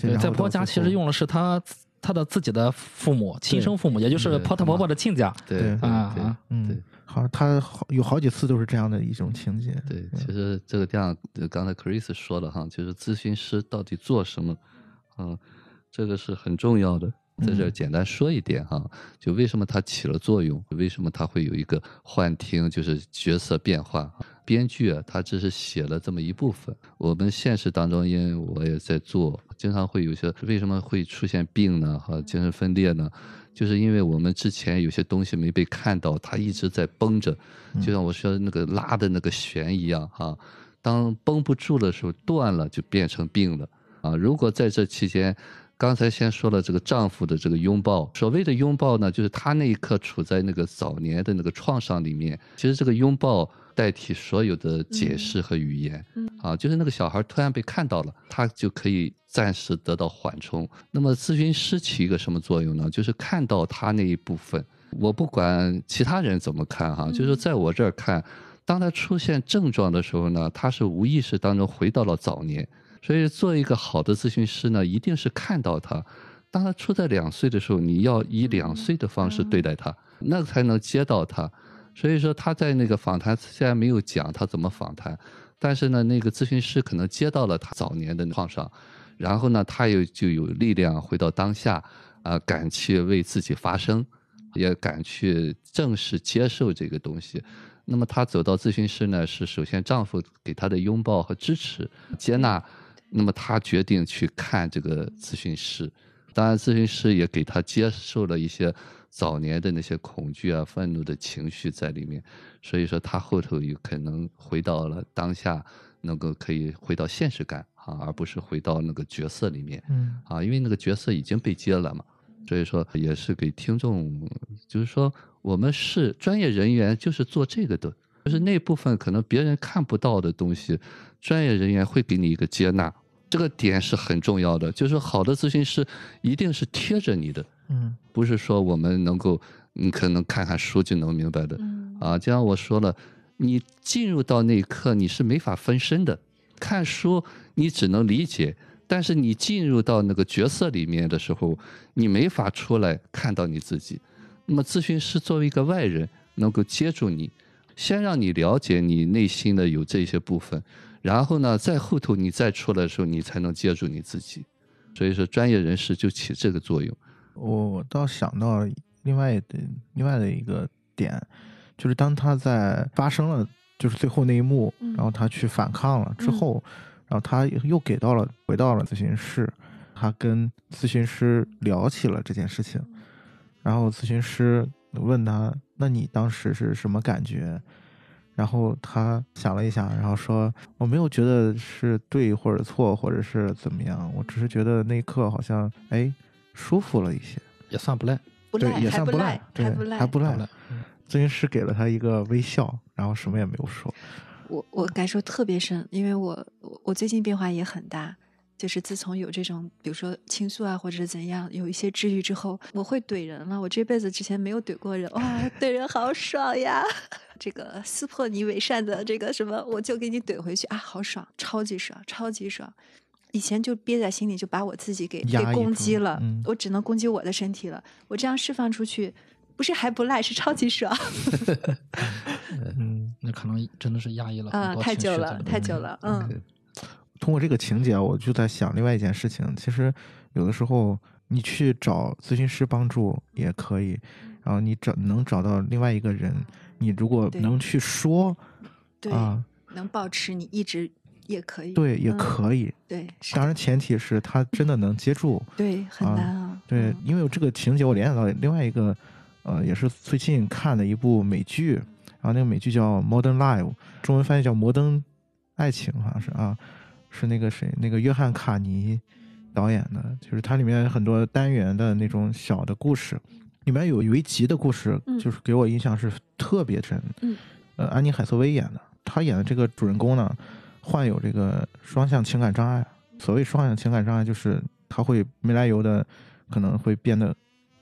对，在婆家其实用的是他他的自己的父母，亲生父母，也就是
对
婆婆婆婆的亲家。
对
对
对
啊啊
嗯
对，
好像他好有好几次都是这样的一种情节。
对，其实这个电影呃刚才 Chris 说了哈，就是咨询师到底做什么，嗯，这个是很重要的。在这简单说一点哈，就为什么它起了作用，为什么它会有一个幻听，就是角色变化。编剧啊，他只是写了这么一部分。我们现实当中，因为我也在做，经常会有些为什么会出现病呢？和，精神分裂呢？就是因为我们之前有些东西没被看到，它一直在绷着，就像我说那个拉的那个弦一样哈。当绷不住的时候断了，就变成病了啊！如果在这期间，刚才先说了这个丈夫的这个拥抱，所谓的拥抱呢，就是他那一刻处在那个早年的那个创伤里面，其实这个拥抱代替所有的解释和语言，
嗯
啊，就是那个小孩突然被看到了，他就可以暂时得到缓冲。那么咨询师起一个什么作用呢？就是看到他那一部分，我不管其他人怎么看哈，就是在我这儿看，当他出现症状的时候呢，他是无意识当中回到了早年。所以，做一个好的咨询师呢，一定是看到他，当他处在两岁的时候，你要以两岁的方式对待他，那才能接到他。所以说，他在那个访谈虽然没有讲他怎么访谈，但是呢，那个咨询师可能接到了他早年的创伤，然后呢，他又就有力量回到当下，啊、敢去为自己发声，也敢去正式接受这个东西。那么她走到咨询室呢，是首先丈夫给她的拥抱和支持、接纳，那么她决定去看这个咨询师。当然，咨询师也给他接受了一些早年的那些恐惧啊、愤怒的情绪在里面，所以说他后头有可能回到了当下，能够可以回到现实感啊，而不是回到那个角色里面。
嗯
啊，因为那个角色已经被接了嘛，所以说也是给听众，就是说我们是专业人员，就是做这个的，就是那部分可能别人看不到的东西，专业人员会给你一个接纳，这个点是很重要的。就是好的咨询师一定是贴着你的，
嗯
不是说我们能够，你可能看看书就能明白的。
嗯
啊，就像我说了，你进入到那一刻你是没法分身的，看书你只能理解，但是你进入到那个角色里面的时候，你没法出来看到你自己。那么咨询师作为一个外人，能够接住你，先让你了解你内心的有这些部分，然后呢，在后头你再出来的时候，你才能接住你自己。所以说，专业人士就起这个作用。
我倒想到另外的另外的一个点，就是当他在发生了就是最后那一幕，
嗯
然后他去反抗了之后，然后他又给到了回到了咨询室，他跟咨询师聊起了这件事情，然后咨询师问他：“那你当时是什么感觉？”然后他想了一想，然后说：“我没有觉得是对或者错，或者是怎么样，我只是觉得那一刻好像哎舒服了一些。”
也算不赖。
对，
不赖，
也算不
还赖，
对，
还不赖。
咨询师给了他一个微笑，然后什么也没有说。
我我感受特别深，因为我我我最近变化也很大，就是自从有这种比如说倾诉啊，或者是怎样，有一些治愈之后，我会怼人了。我这辈子之前没有怼过人，哇，怼人好爽呀！这个撕破你伪善的这个什么，我就给你怼回去啊，好爽，超级爽，超级爽。以前就憋在心里，就把我自己给给
压
攻击了，
嗯
我只能攻击我的身体了。我这样释放出去，不是还不赖，是超级爽 <laughs>
嗯，
那可能真的是压抑了很
啊！
多
太久了，太久了，嗯。
通过这个情节，我就在想另外一件事情。其实有的时候你去找咨询师帮助也可以，然后你找能找到另外一个人，你如果能去说
对，
啊，
能保持你一直也可以。
对，也
嗯
可以。
对，
当然前提是他真的能接住。
对，很
啊
难啊。
对
嗯，
因为有这个情节，我联想到另外一个，呃，也是最近看的一部美剧，然后那个美剧叫《Modern Life》，中文翻译叫《摩登爱情》，好像是啊，是那个谁，那个约翰卡尼导演的，就是它里面很多单元的那种小的故事，里面有有一集的故事，
嗯
就是给我印象是特别深，
嗯，
呃，安妮海瑟薇演的，她演的这个主人公呢，患有这个双向情感障碍。所谓双向情感障碍，就是他会没来由的，可能会变得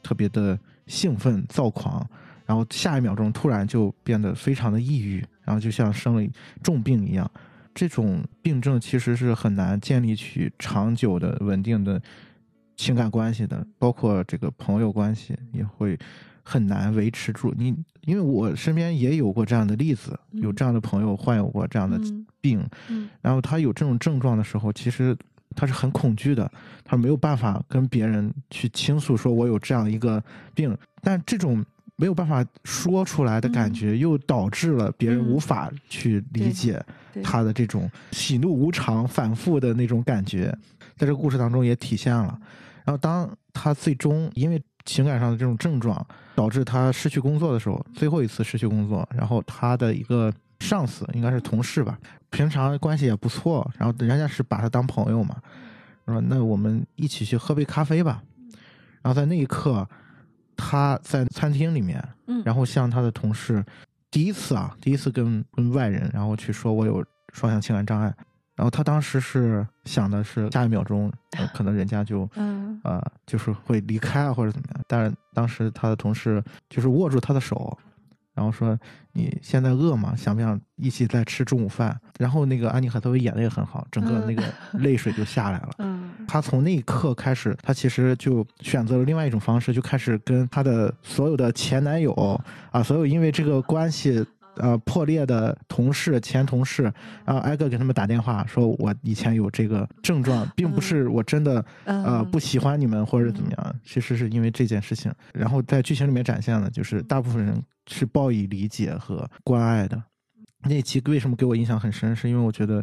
特别的兴奋、躁狂，然后下一秒钟突然就变得非常的抑郁，然后就像生了重病一样。这种病症其实是很难建立起长久的、稳定的情感关系的，包括这个朋友关系也会很难维持住。你因为我身边也有过这样的例子，
嗯
有这样的朋友患有过这样的
嗯
病，
嗯
然后他有这种症状的时候，其实他是很恐惧的，他没有办法跟别人去倾诉，说我有这样一个病，但这种没有办法说出来的感觉，又导致了别人
嗯
无法去理解他的这种喜怒无常、反复的那种感觉，在这个故事当中也体现了。然后当他最终因为情感上的这种症状导致他失去工作的时候，最后一次失去工作，然后他的一个上司应该是同事吧，平常关系也不错，然后人家是把他当朋友嘛，说那我们一起去喝杯咖啡吧。然后在那一刻，他在餐厅里面，
嗯，
然后向他的同事第一次啊，第一次跟跟外人，然后去说我有双向情感障碍，然后他当时是想的是下一秒钟，呃 <laughs> 可能人家就
嗯
呃，就是会离开啊或者怎么样。但是当时他的同事就是握住他的手，然后说：“你现在饿吗？想不想一起再吃中午饭？”然后那个安妮海瑟薇演的也很好，整个那个 <laughs> 泪水就下来了。
嗯
他从那一刻开始，他其实就选择了另外一种方式，就开始跟他的所有的前男友啊，所有因为这个关系呃破裂的同事、前同事，然后挨个给他们打电话，说我以前有这个症状，并不是我真的呃
嗯
不喜欢你们或者怎么样，其实是因为这件事情。然后在剧情里面展现了，就是大部分人是报以理解和关爱的。那期为什么给我印象很深，是因为我觉得，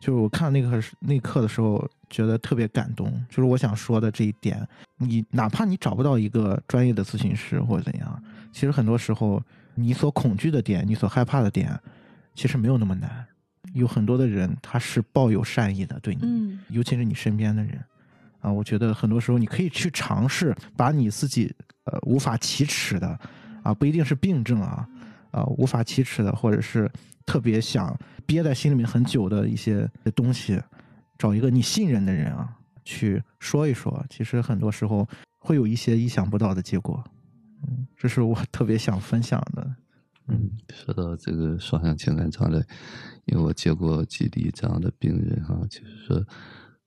就是我看那个那一刻的时候，觉得特别感动。就是我想说的这一点，你哪怕你找不到一个专业的咨询师或者怎样，其实很多时候你所恐惧的点，你所害怕的点，其实没有那么难。有很多的人他是抱有善意的对你，
嗯
尤其是你身边的人啊，我觉得很多时候你可以去尝试把你自己呃无法启齿的啊，不一定是病症啊啊无法启齿的，或者是特别想憋在心里面很久的一些东西，找一个你信任的人啊去说一说，其实很多时候会有一些意想不到的结果。这是我特别想分享的。
嗯，说到这个双向情感障碍，因为我接过几例这样的病人哈、就是说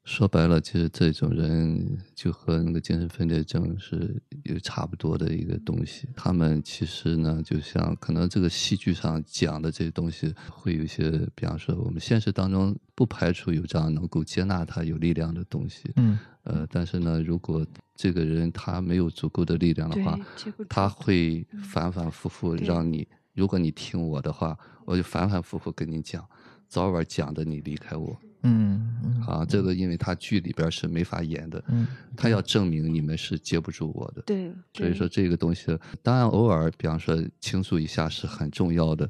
说白了，其实这种人就和那个精神分裂症是有差不多的一个东西。他们其实呢，就像可能这个戏剧上讲的这些东西，会有一些，比方说我们现实当中不排除有这样能够接纳他、有力量的东西。
嗯
呃，但是呢，如果这个人他没有足够的力量的话他会反反复复让你，如果你听我的话，我就反反复复跟你讲，早晚讲的你离开我
嗯嗯
啊。这个因为他剧里边是没法演的，
嗯
他要证明你们是接不住我的。
对，对
所以说这个东西，当然偶尔，比方说倾诉一下是很重要的，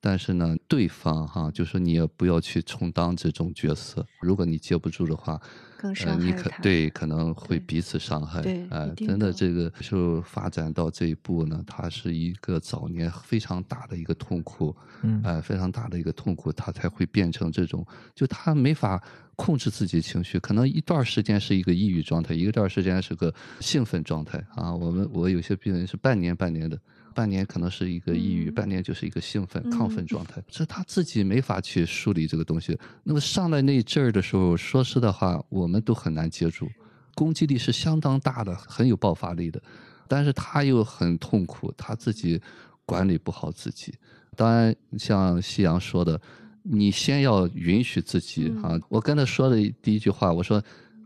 但是呢，对方哈，就是你也不要去充当这种角色。如果你接不住的话，
更
呃，你
伤害他。
可对可能会彼此伤害。
对
真的
的
这个就发展到这一步呢，它是一个早年非常大的一个痛苦，
嗯
哎，非常大的一个痛苦，他才会变成这种，就他没法控制自己情绪，可能一段时间是一个抑郁状态，一段时间是个兴奋状态啊。我们我有些病人是半年半年的，半年可能是一个抑郁，
嗯
半年就是一个兴奋、亢奋
嗯
状态，这他自己没法去梳理这个东西。那么上来那一阵儿的时候，说实的话，我们都很难接住，攻击力是相当大的，很有爆发力的，但是他又很痛苦，他自己管理不好自己。当然，像夕阳说的，你先要允许自己
嗯
啊。我跟他说的第一句话，我说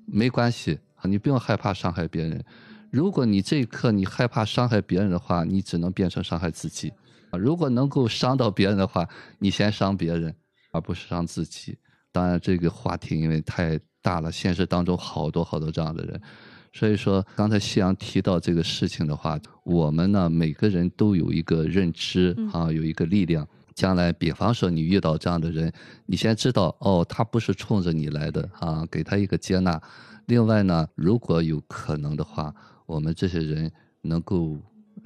没关系啊，你不用害怕伤害别人。如果你这一刻你害怕伤害别人的话，你只能变成伤害自己啊。如果能够伤到别人的话，你先伤别人，而不是伤自己。当然，这个话题因为太大了，现实当中好多好多这样的人，所以说刚才夕阳提到这个事情的话，我们呢每个人都有一个认知
嗯
啊，有一个力量。将来，比方说你遇到这样的人，你先知道哦，他不是冲着你来的啊，给他一个接纳。另外呢，如果有可能的话，我们这些人能够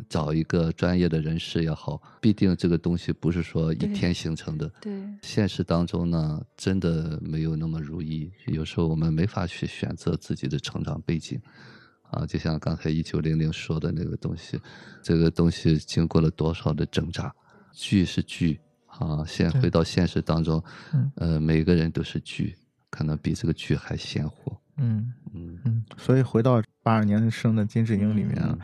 找一个专业的人士也好，必定这个东西不是说一天形成的。
对
现实当中呢，真的没有那么如意。有时候我们没法去选择自己的成长背景，啊，就像刚才一九零零说的那个东西，这个东西经过了多少的挣扎，剧是剧啊，现回到现实当中，
嗯
呃，每个人都是剧，可能比这个剧还鲜活。
嗯
嗯
嗯，所以回到八二年生的金智英里面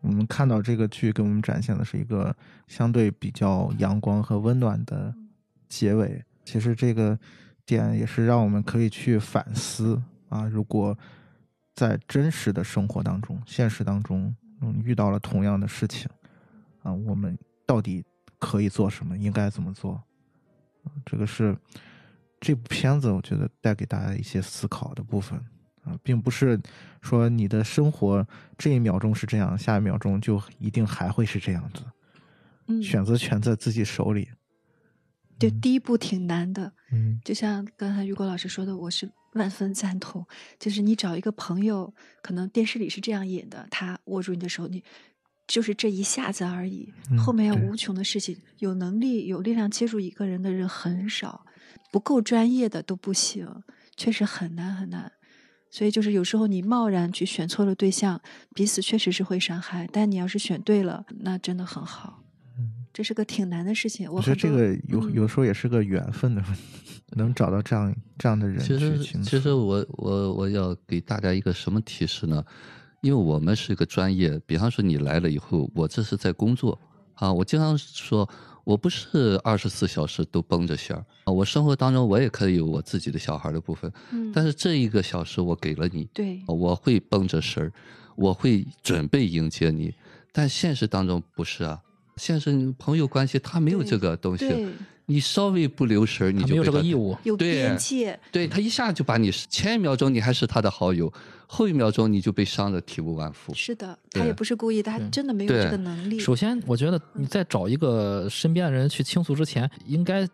我们看到这个剧给我们展现的是一个相对比较阳光和温暖的结尾。其实这个点也是让我们可以去反思啊，如果在真实的生活当中、现实当中，嗯，遇到了同样的事情啊，我们到底可以做什么，应该怎么做？啊这个是这部片子我觉得带给大家一些思考的部分啊，并不是说你的生活这一秒钟是这样，下一秒钟就一定还会是这样子。
嗯，
选择权在自己手里。
对第一步挺难的，
嗯
就像刚才雨果老师说的，我是万分赞同。就是你找一个朋友，可能电视里是这样演的，他握住你的手，你就是这一下子而已，
嗯
后面
要
无穷的事情。有能力、有力量接住一个人的人很少，不够专业的都不行，确实很难很难。所以就是有时候你贸然去选错了对象，彼此确实是会伤害。但你要是选对了，那真的很好。
嗯，
这是个挺难的事情。我
我觉得这个有
嗯
有时候也是个缘分的问题，能找到这样这样的人
其实，其实我我我要给大家一个什么提示呢？因为我们是一个专业，比方说你来了以后，我这是在工作啊。我经常说，我不是二十四小时都绷着弦儿啊。我生活当中我也可以有我自己的小孩的部分，
嗯，
但是这一个小时我给了你，
对
我会绷着神儿，我会准备迎接你。但现实当中不是啊，现实朋友关系他没有这个东西，
对
你稍微不留神儿，你
就没有这个义务。
有
对
边界，
对他一下就把你前一秒钟你还是他的好友，后一秒钟你就被伤的体无完肤。
是的，他也不是故意的，他真的没有这个能力。
首先，我觉得你在找一个身边的人去倾诉之前，应该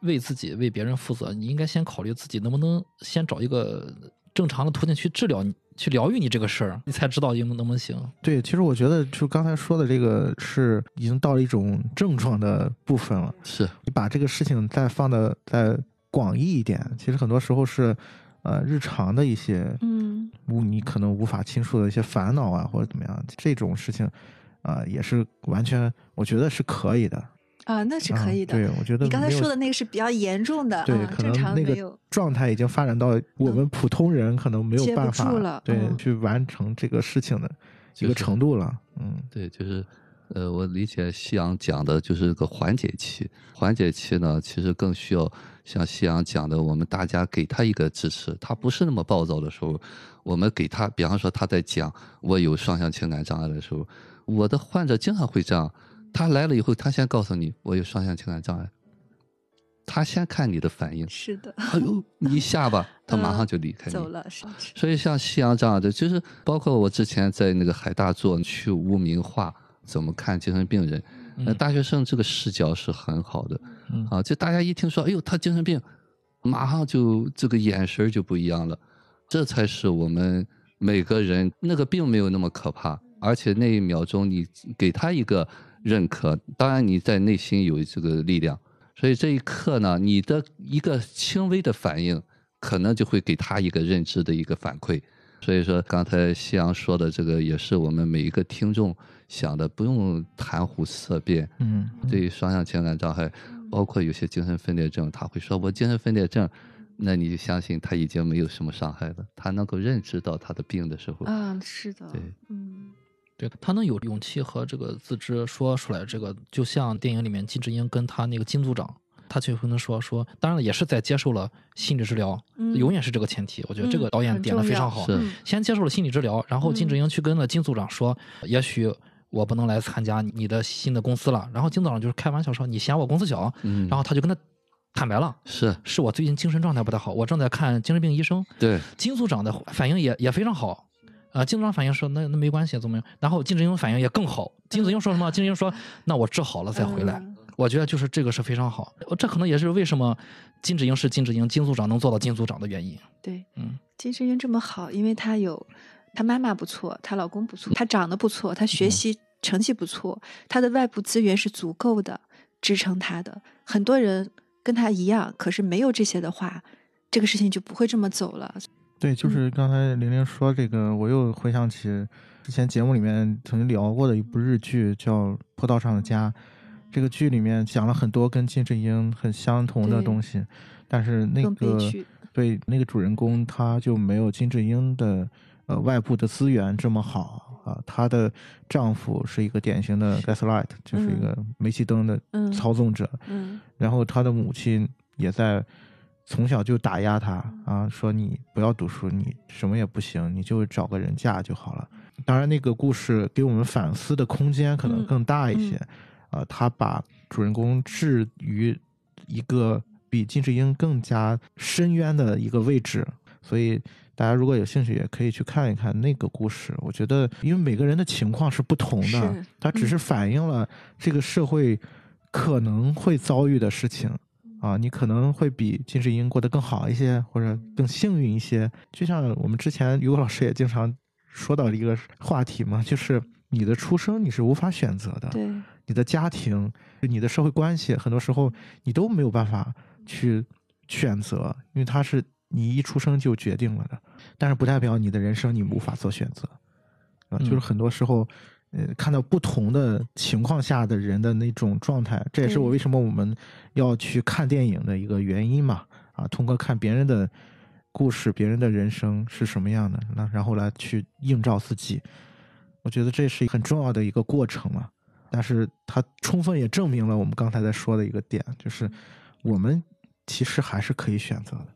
为自己、为别人负责。你应该先考虑自己能不能先找一个正常的途径去治疗你、去疗愈你这个事儿，你才知道应能不能行。
对，其实我觉得就刚才说的这个是已经到了一种症状的部分了。
是，
你把这个事情再放的再广义一点，其实很多时候是呃日常的一些
嗯，
无你可能无法倾诉的一些烦恼啊，或者怎么样，这种事情啊、呃也是完全我觉得是可以的。
啊，那是可以的。
啊对，我觉得
你刚才说的那个是比较严重的，
对，可能那个
常没有。
状态已经发展到我们普通人可能没有办法对、
嗯
去完成这个事情的一个程度了。嗯
对，就是，呃，我理解夕阳讲的就是个缓解期。缓解期呢，其实更需要像夕阳讲的，我们大家给他一个支持。他不是那么暴躁的时候，我们给他，比方说他在讲我有双向情感障碍的时候，我的患者经常会这样。他来了以后，他先告诉你我有双向情感障碍，他先看你的反应。
是的，
哎呦，你一下吧，<laughs> 他马上
嗯
就离开你。
走了，
所以像夕阳这样的，就是包括我之前在那个海大做去污名化怎么看精神病人，呃，
嗯
大学生这个视角是很好的，
嗯。
啊，就大家一听说，哎呦，他精神病，马上就这个眼神就不一样了，这才是我们每个人那个并没有那么可怕，而且那一秒钟你给他一个认可，当然你在内心有这个力量，所以这一刻呢，你的一个轻微的反应，可能就会给他一个认知的一个反馈。所以说，刚才夕阳说的这个，也是我们每一个听众想的，不用谈虎色变。
嗯，
对于双向情感障碍，包括有些精神分裂症，他会说我精神分裂症，那你就相信他已经没有什么伤害了，他能够认知到他的病的时候，
啊，是的，
对
嗯，
对他能有勇气和这个自知说出来，这个就像电影里面金智英跟他那个金组长，他就跟他说说，当然了，也是在接受了心理治疗，
嗯
永远是这个前提。我觉得这个
嗯
导演点的非常好，先接受了心理治疗，然后金智英去跟了金组长说，也许我不能来参加你的新的公司了。然后金组长就是开玩笑说，你嫌我公司小，
嗯，
然后他就跟他坦白了。
是
是我最近精神状态不太好，我正在看精神病医生。
对，
金组长的反应也也非常好，啊、金组长反应说那那没关系，怎么样？然后金志英反应也更好。金志英说什么？金志英说那我治好了再回来。
嗯
我觉得就是这个是非常好，这可能也是为什么金志英是金志英，金组长能做到金组长的原因。
对，
嗯，
金志英这么好，因为她有她妈妈不错，她老公不错，她长得不错，她学习成绩不错，她的外部资源是足够的支撑她的。很多人跟她一样，可是没有这些的话，这个事情就不会这么走了。
对，就是刚才玲玲说这个，我又回想起之前节目里面曾经聊过的一部日剧，叫《坡道上的家》。这个剧里面讲了很多跟金智英很相同的东西，但是那个对那个主人公他就没有金智英的呃外部的资源这么好啊。她的丈夫是一个典型的 gaslight，就是一个煤气灯的
嗯
操纵者，
嗯
然后她的母亲也在从小就打压她
嗯
啊，说你不要读书，你什么也不行，你就找个人嫁就好了。当然，那个故事给我们反思的空间可能
嗯
更大一些。
嗯
啊，他把主人公置于一个比金智英更加深渊的一个位置，所以大家如果有兴趣，也可以去看一看那个故事。我觉得，因为每个人的情况是不同的
是，
它只是
嗯
反映了这个社会可能会遭遇的事情。啊，你可能会比金智英过得更好一些，或者更幸运一些。就像我们之前于果老师也经常说到的一个话题嘛，就是你的出生你是无法选择的，
对，
你的家庭、你的社会关系，很多时候你都没有办法去选择，因为它是你一出生就决定了的。但是不代表你的人生你无法做选择，啊，就是
嗯
很多时候，呃，看到不同的情况下的人的那种状态，这也是我为什么我们要去看电影的一个原因嘛。啊，通过看别人的故事、别人的人生是什么样的，那然后来去映照自己。我觉得这是很重要的一个过程嘛。但是它充分也证明了我们刚才在说的一个点，就是我们其实还是可以选择的。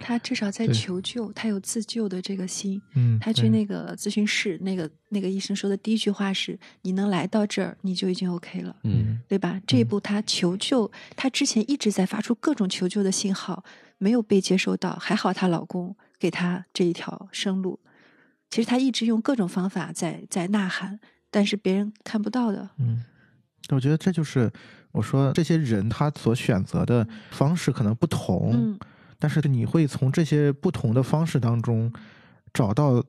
他至少在求救，他有自救的这个心。
嗯
他去那个咨询室，那个那个医生说的第一句话是：“你能来到这儿，你就已经 OK 了。”
嗯，
对吧？这一步他求救，她之前一直在发出各种求救的信号，没有被接收到。还好她老公给她这一条生路。其实她一直用各种方法在在呐喊，但是别人看不到的。
嗯，我觉得这就是我说这些人他所选择的方式可能不同，
嗯
但是你会从这些不同的方式当中找到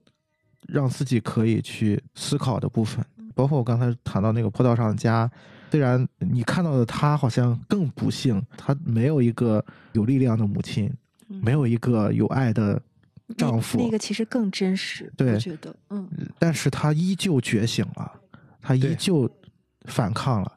让自己可以去思考的部分。包括我刚才谈到那个坡道上的家，虽然你看到的他好像更不幸，他没有一个有力量的母亲，
嗯
没有一个有爱的丈夫，
那那个其实更真实，
对
我觉得，嗯。
但是他依旧觉醒了，他依旧反抗了，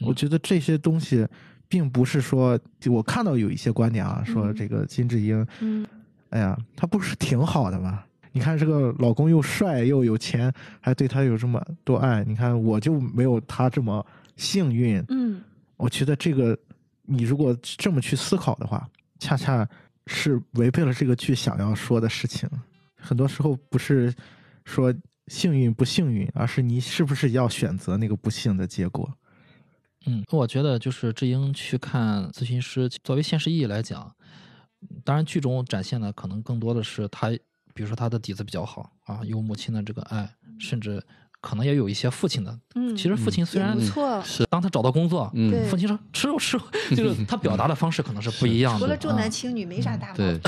我觉得这些东西并不是说，就我看到有一些观点啊，说
嗯
这个金智英，
嗯
哎呀，她不是挺好的吗？你看这个老公又帅又有钱，还对她有这么多爱，你看我就没有她这么幸运。
嗯
我觉得这个，你如果这么去思考的话，恰恰是违背了这个剧想要说的事情。很多时候不是说幸运不幸运，而是你是不是要选择那个不幸的结果。
嗯，我觉得就是智英去看咨询师，作为现实意义来讲，当然剧中展现的可能更多的是他，比如说他的底子比较好啊，有母亲的这个爱，甚至可能也有一些父亲的。
嗯，
其实父亲虽然
不错，
是，
当他找到工作，
嗯，
父亲说吃肉吃肉，<laughs> 就是他表达的方式可能是不一样的。
除了重
啊。
男轻女，没啥大毛
对。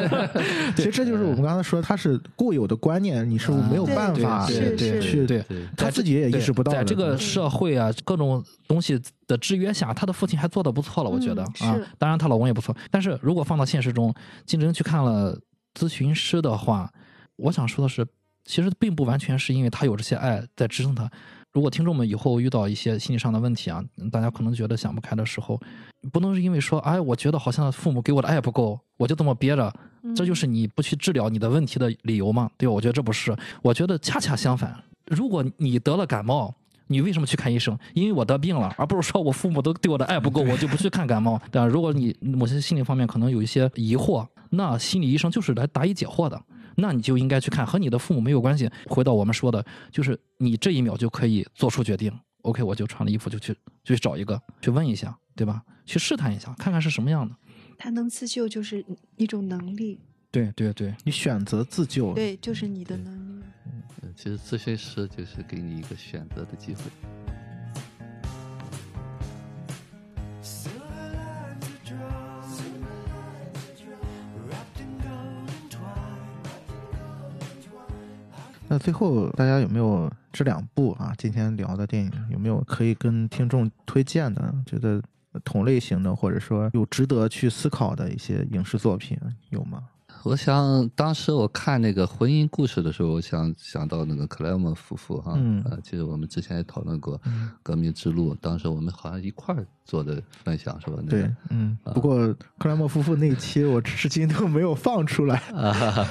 <laughs>
其实这就是我们刚才说，他是固有的观念，你是没有办法去
对
对
他自己也意识不到
在这个社会啊，各种东西的制约下，他的父亲还做的不错了，我觉得、啊。当然，她老公也不错。但是如果放到现实中，竞争去看了咨询师的话，我想说的是，其实并不完全是因为他有这些爱在支撑他。如果听众们以后遇到一些心理上的问题啊，大家可能觉得想不开的时候，不能是因为说，哎，我觉得好像父母给我的爱不够，我就这么憋着，这就是你不去治疗你的问题的理由吗？对吧？我觉得这不是，我觉得恰恰相反。如果你得了感冒，你为什么去看医生？因为我得病了，而不是说我父母都对我的爱不够，我就不去看感冒。对吧？如果你某些心理方面可能有一些疑惑，那心理医生就是来答疑解惑的，那你就应该去看，和你的父母没有关系。回到我们说的，就是你这一秒就可以做出决定。OK，我就穿了衣服就去就去找一个，去问一下，对吧？去试探一下，看看是什么样的。
他能自救就是一种能力，
对对对，
你选择自救，
对，就是你的能力。
呃其实咨询师就是给你一个选择的机会。
那最后大家有没有这两部啊？今天聊的电影有没有可以跟听众推荐的？觉得同类型的，或者说有值得去思考的一些影视作品有吗？
我想当时我看那个婚姻故事的时候，我想想到那个克莱默夫妇哈，
嗯
呃，其实我们之前也讨论过《革命之路》，当时我们好像一块儿做的分享是吧？那个
对，嗯。不过克莱默夫妇那一期我至今都没有放出来。
啊，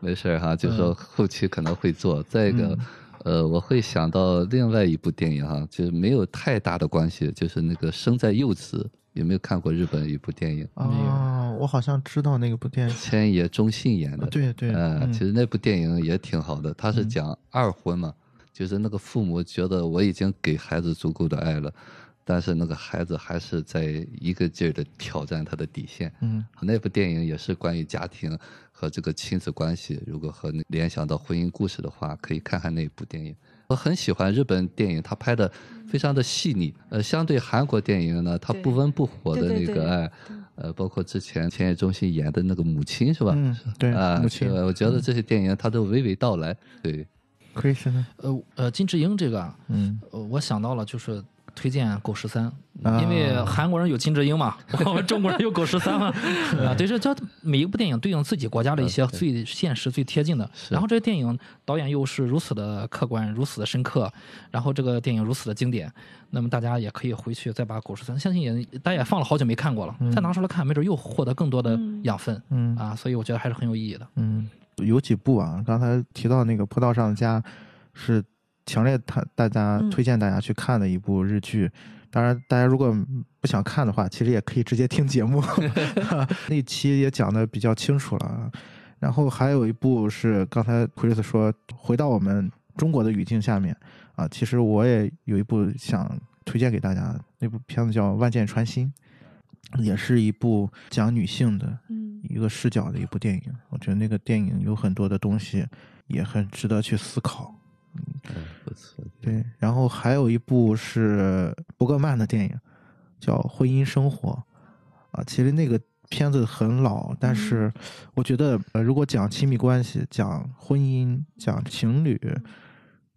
没事儿哈，就说后期可能会做。再一个，呃，我会想到另外一部电影哈，就是没有太大的关系，就是那个《生在幼子》，有没有看过日本一部电影？
啊，我好像知道那个部电影。
千野忠信演的。
啊对对
呃，
嗯
其实那部电影也挺好的，它是讲二婚嘛，就是那个父母觉得我已经给孩子足够的爱了，但是那个孩子还是在一个劲儿的挑战他的底线。
嗯
那部电影也是关于家庭和这个亲子关系。如果和你联想到婚姻故事的话，可以看看那部电影。我很喜欢日本电影，它拍的非常的细腻。呃，相对韩国电影呢，它不温不火的那个爱，呃，包括之前千叶中心演的那个母亲是吧？
嗯，对，
啊，
母亲
是我觉得这些电影它都娓娓道来。对
，Chris 呢？
呃呃，金智英这个啊，
嗯
呃，我想到了就是推荐狗十三，
啊。
因为韩国人有金智英嘛，<laughs> 我们中国人有狗十三嘛，<laughs> 啊，对，这这每一部电影对应自己国家的一些最现实、最贴近的。然后这个电影导演又是如此的客观、如此的深刻，然后这个电影如此的经典，那么大家也可以回去再把狗十三，相信也大家也放了好久没看过了，再拿出来看，没准又获得更多的养分
嗯。
啊，所以我觉得还是很有意义的。
嗯，有几部啊，刚才提到那个《坡道上的家》，是强烈他大家
嗯
推荐大家去看的一部日剧。当然，大家如果不想看的话，其实也可以直接听节目，<laughs> 那期也讲的比较清楚了。然后还有一部是刚才 Chris 说，回到我们中国的语境下面啊，其实我也有一部想推荐给大家，那部片子叫《万箭穿心》，也是一部讲女性的
嗯
一个视角的一部电影。我觉得那个电影有很多的东西也很值得去思考。对，然后还有一部是伯格曼的电影，叫《婚姻生活》啊。其实那个片子很老，但是我觉得，呃，如果讲亲密关系、讲婚姻、讲情侣，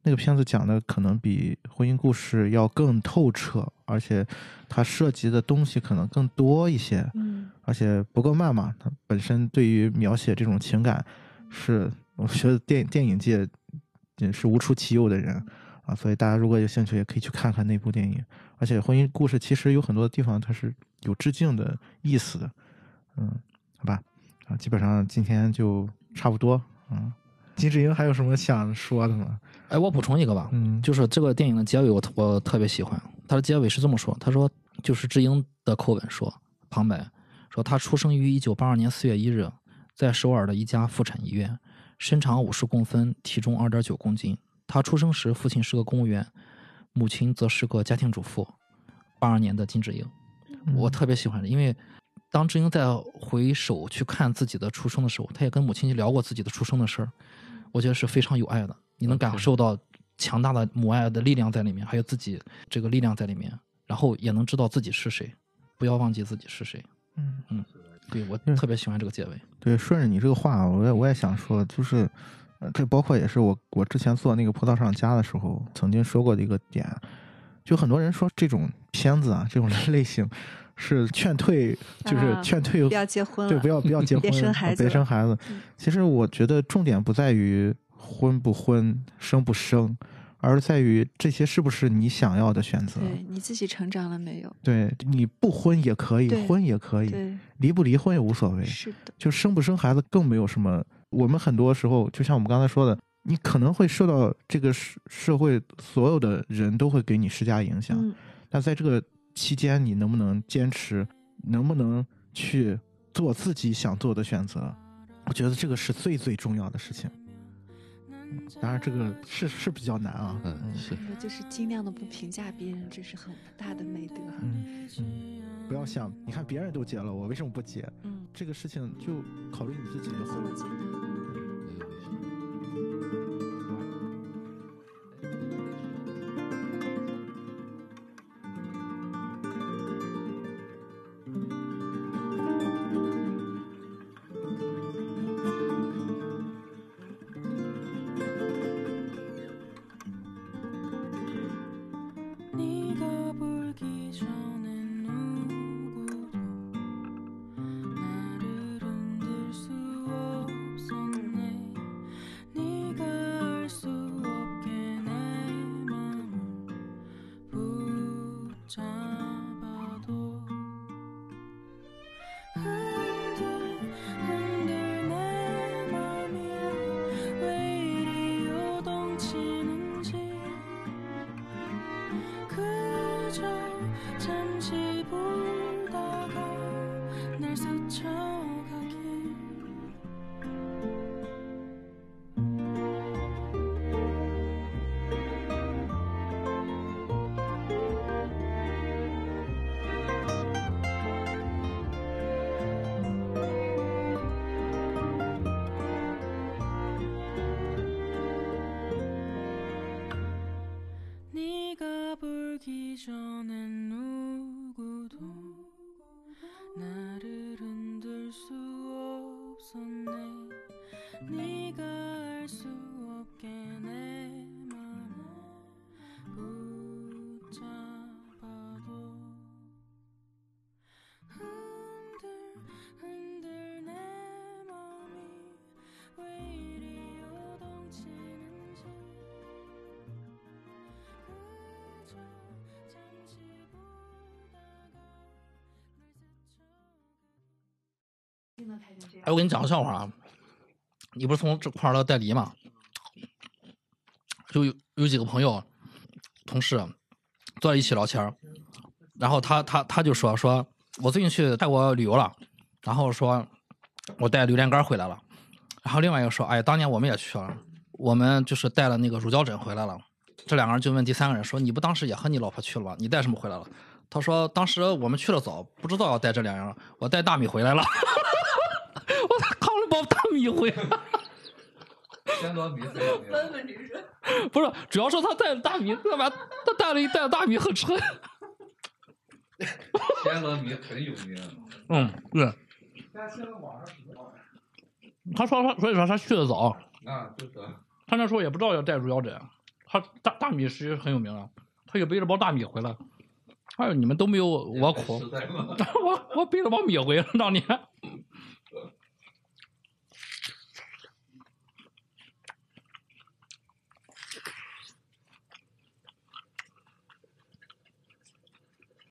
那个片子讲的可能比婚姻故事要更透彻，而且它涉及的东西可能更多一些。
嗯
而且伯格曼嘛，他本身对于描写这种情感，是我觉得电电影界也是无出其右的人啊，所以大家如果有兴趣，也可以去看看那部电影。而且婚姻故事其实有很多地方它是有致敬的意思的，嗯，好吧，啊，基本上今天就差不多，嗯。金智英还有什么想说的吗？
哎，我补充一个吧，
嗯，
就是这个电影的结尾我特我特别喜欢，它的结尾是这么说，他说就是智英的口吻说，旁白说他出生于一九八二年四月一日，在首尔的一家妇产医院，身长五十公分，体重二点九公斤。他出生时父亲是个公务员，母亲则是个家庭主妇。八二年的金智英，我特别喜欢，因为当智英在回首去看自己的出生的时候，他也跟母亲聊过自己的出生的事儿，我觉得是非常有爱的，你能感受到强大的母爱的力量在里面，还有自己这个力量在里面，然后也能知道自己是谁，不要忘记自己是谁。
嗯
嗯，对我
嗯
特别喜欢这个结尾。
对，顺着你这个话，我也我也想说，就是，呃，这包括也是我我之前做那个葡萄上家的时候曾经说过的一个点，就很多人说这种片子啊，这种类型是劝退，就是
啊
劝退，
不要结婚，
对，不要不要结婚，
别生孩
啊
子
别生孩子
嗯。
其实我觉得重点不在于婚不婚、生不生，而在于这些是不是你想要的选择。
对你自己成长了没有？
对你不婚也可以，婚也可以，离不离婚也无所谓。
是的，
就生不生孩子更没有什么。我们很多时候，就像我们刚才说的，你可能会受到这个社社会所有的人都会给你施加影响。
嗯，
在这个期间，你能不能坚持？能不能去做自己想做的选择？我觉得这个是最最重要的事情。嗯当然，这个是是比较难啊。
嗯，是。
我就是尽量的不评价别人，这是很大的美德。
嗯嗯，不要想，你看别人都结了，我为什么不结？
嗯，
这个事情就考虑你自己就
自
好了
我。接纳。
哎，我给你讲个笑话啊，你不是从这块儿到代理嘛？就有有几个朋友、同事坐在一起聊天然后他他他就说说，我最近去泰国旅游了，然后说我带榴莲干回来了，然后另外一个说，哎，当年我们也去了，我们就是带了那个乳胶枕回来了。这两个人就问第三个人说，你不当时也和你老婆去了吗？你带什么回来了？他说当时我们去的早，不知道要带这两样，我带大米回来了。我扛了包大米回来，
鲜糯米很有名。
不是，主要是他带的大米，他把他带了一袋大米很沉。<laughs>
鲜糯米很有名。
嗯，对。他说他，所以说他去的早，
啊，就是。
他那时候也不知道要带乳胶枕，他大大米是很有名的，他就背着包大米回来。哎呦，你们都没有我苦，
实在吗？
我我背了包米回来当年。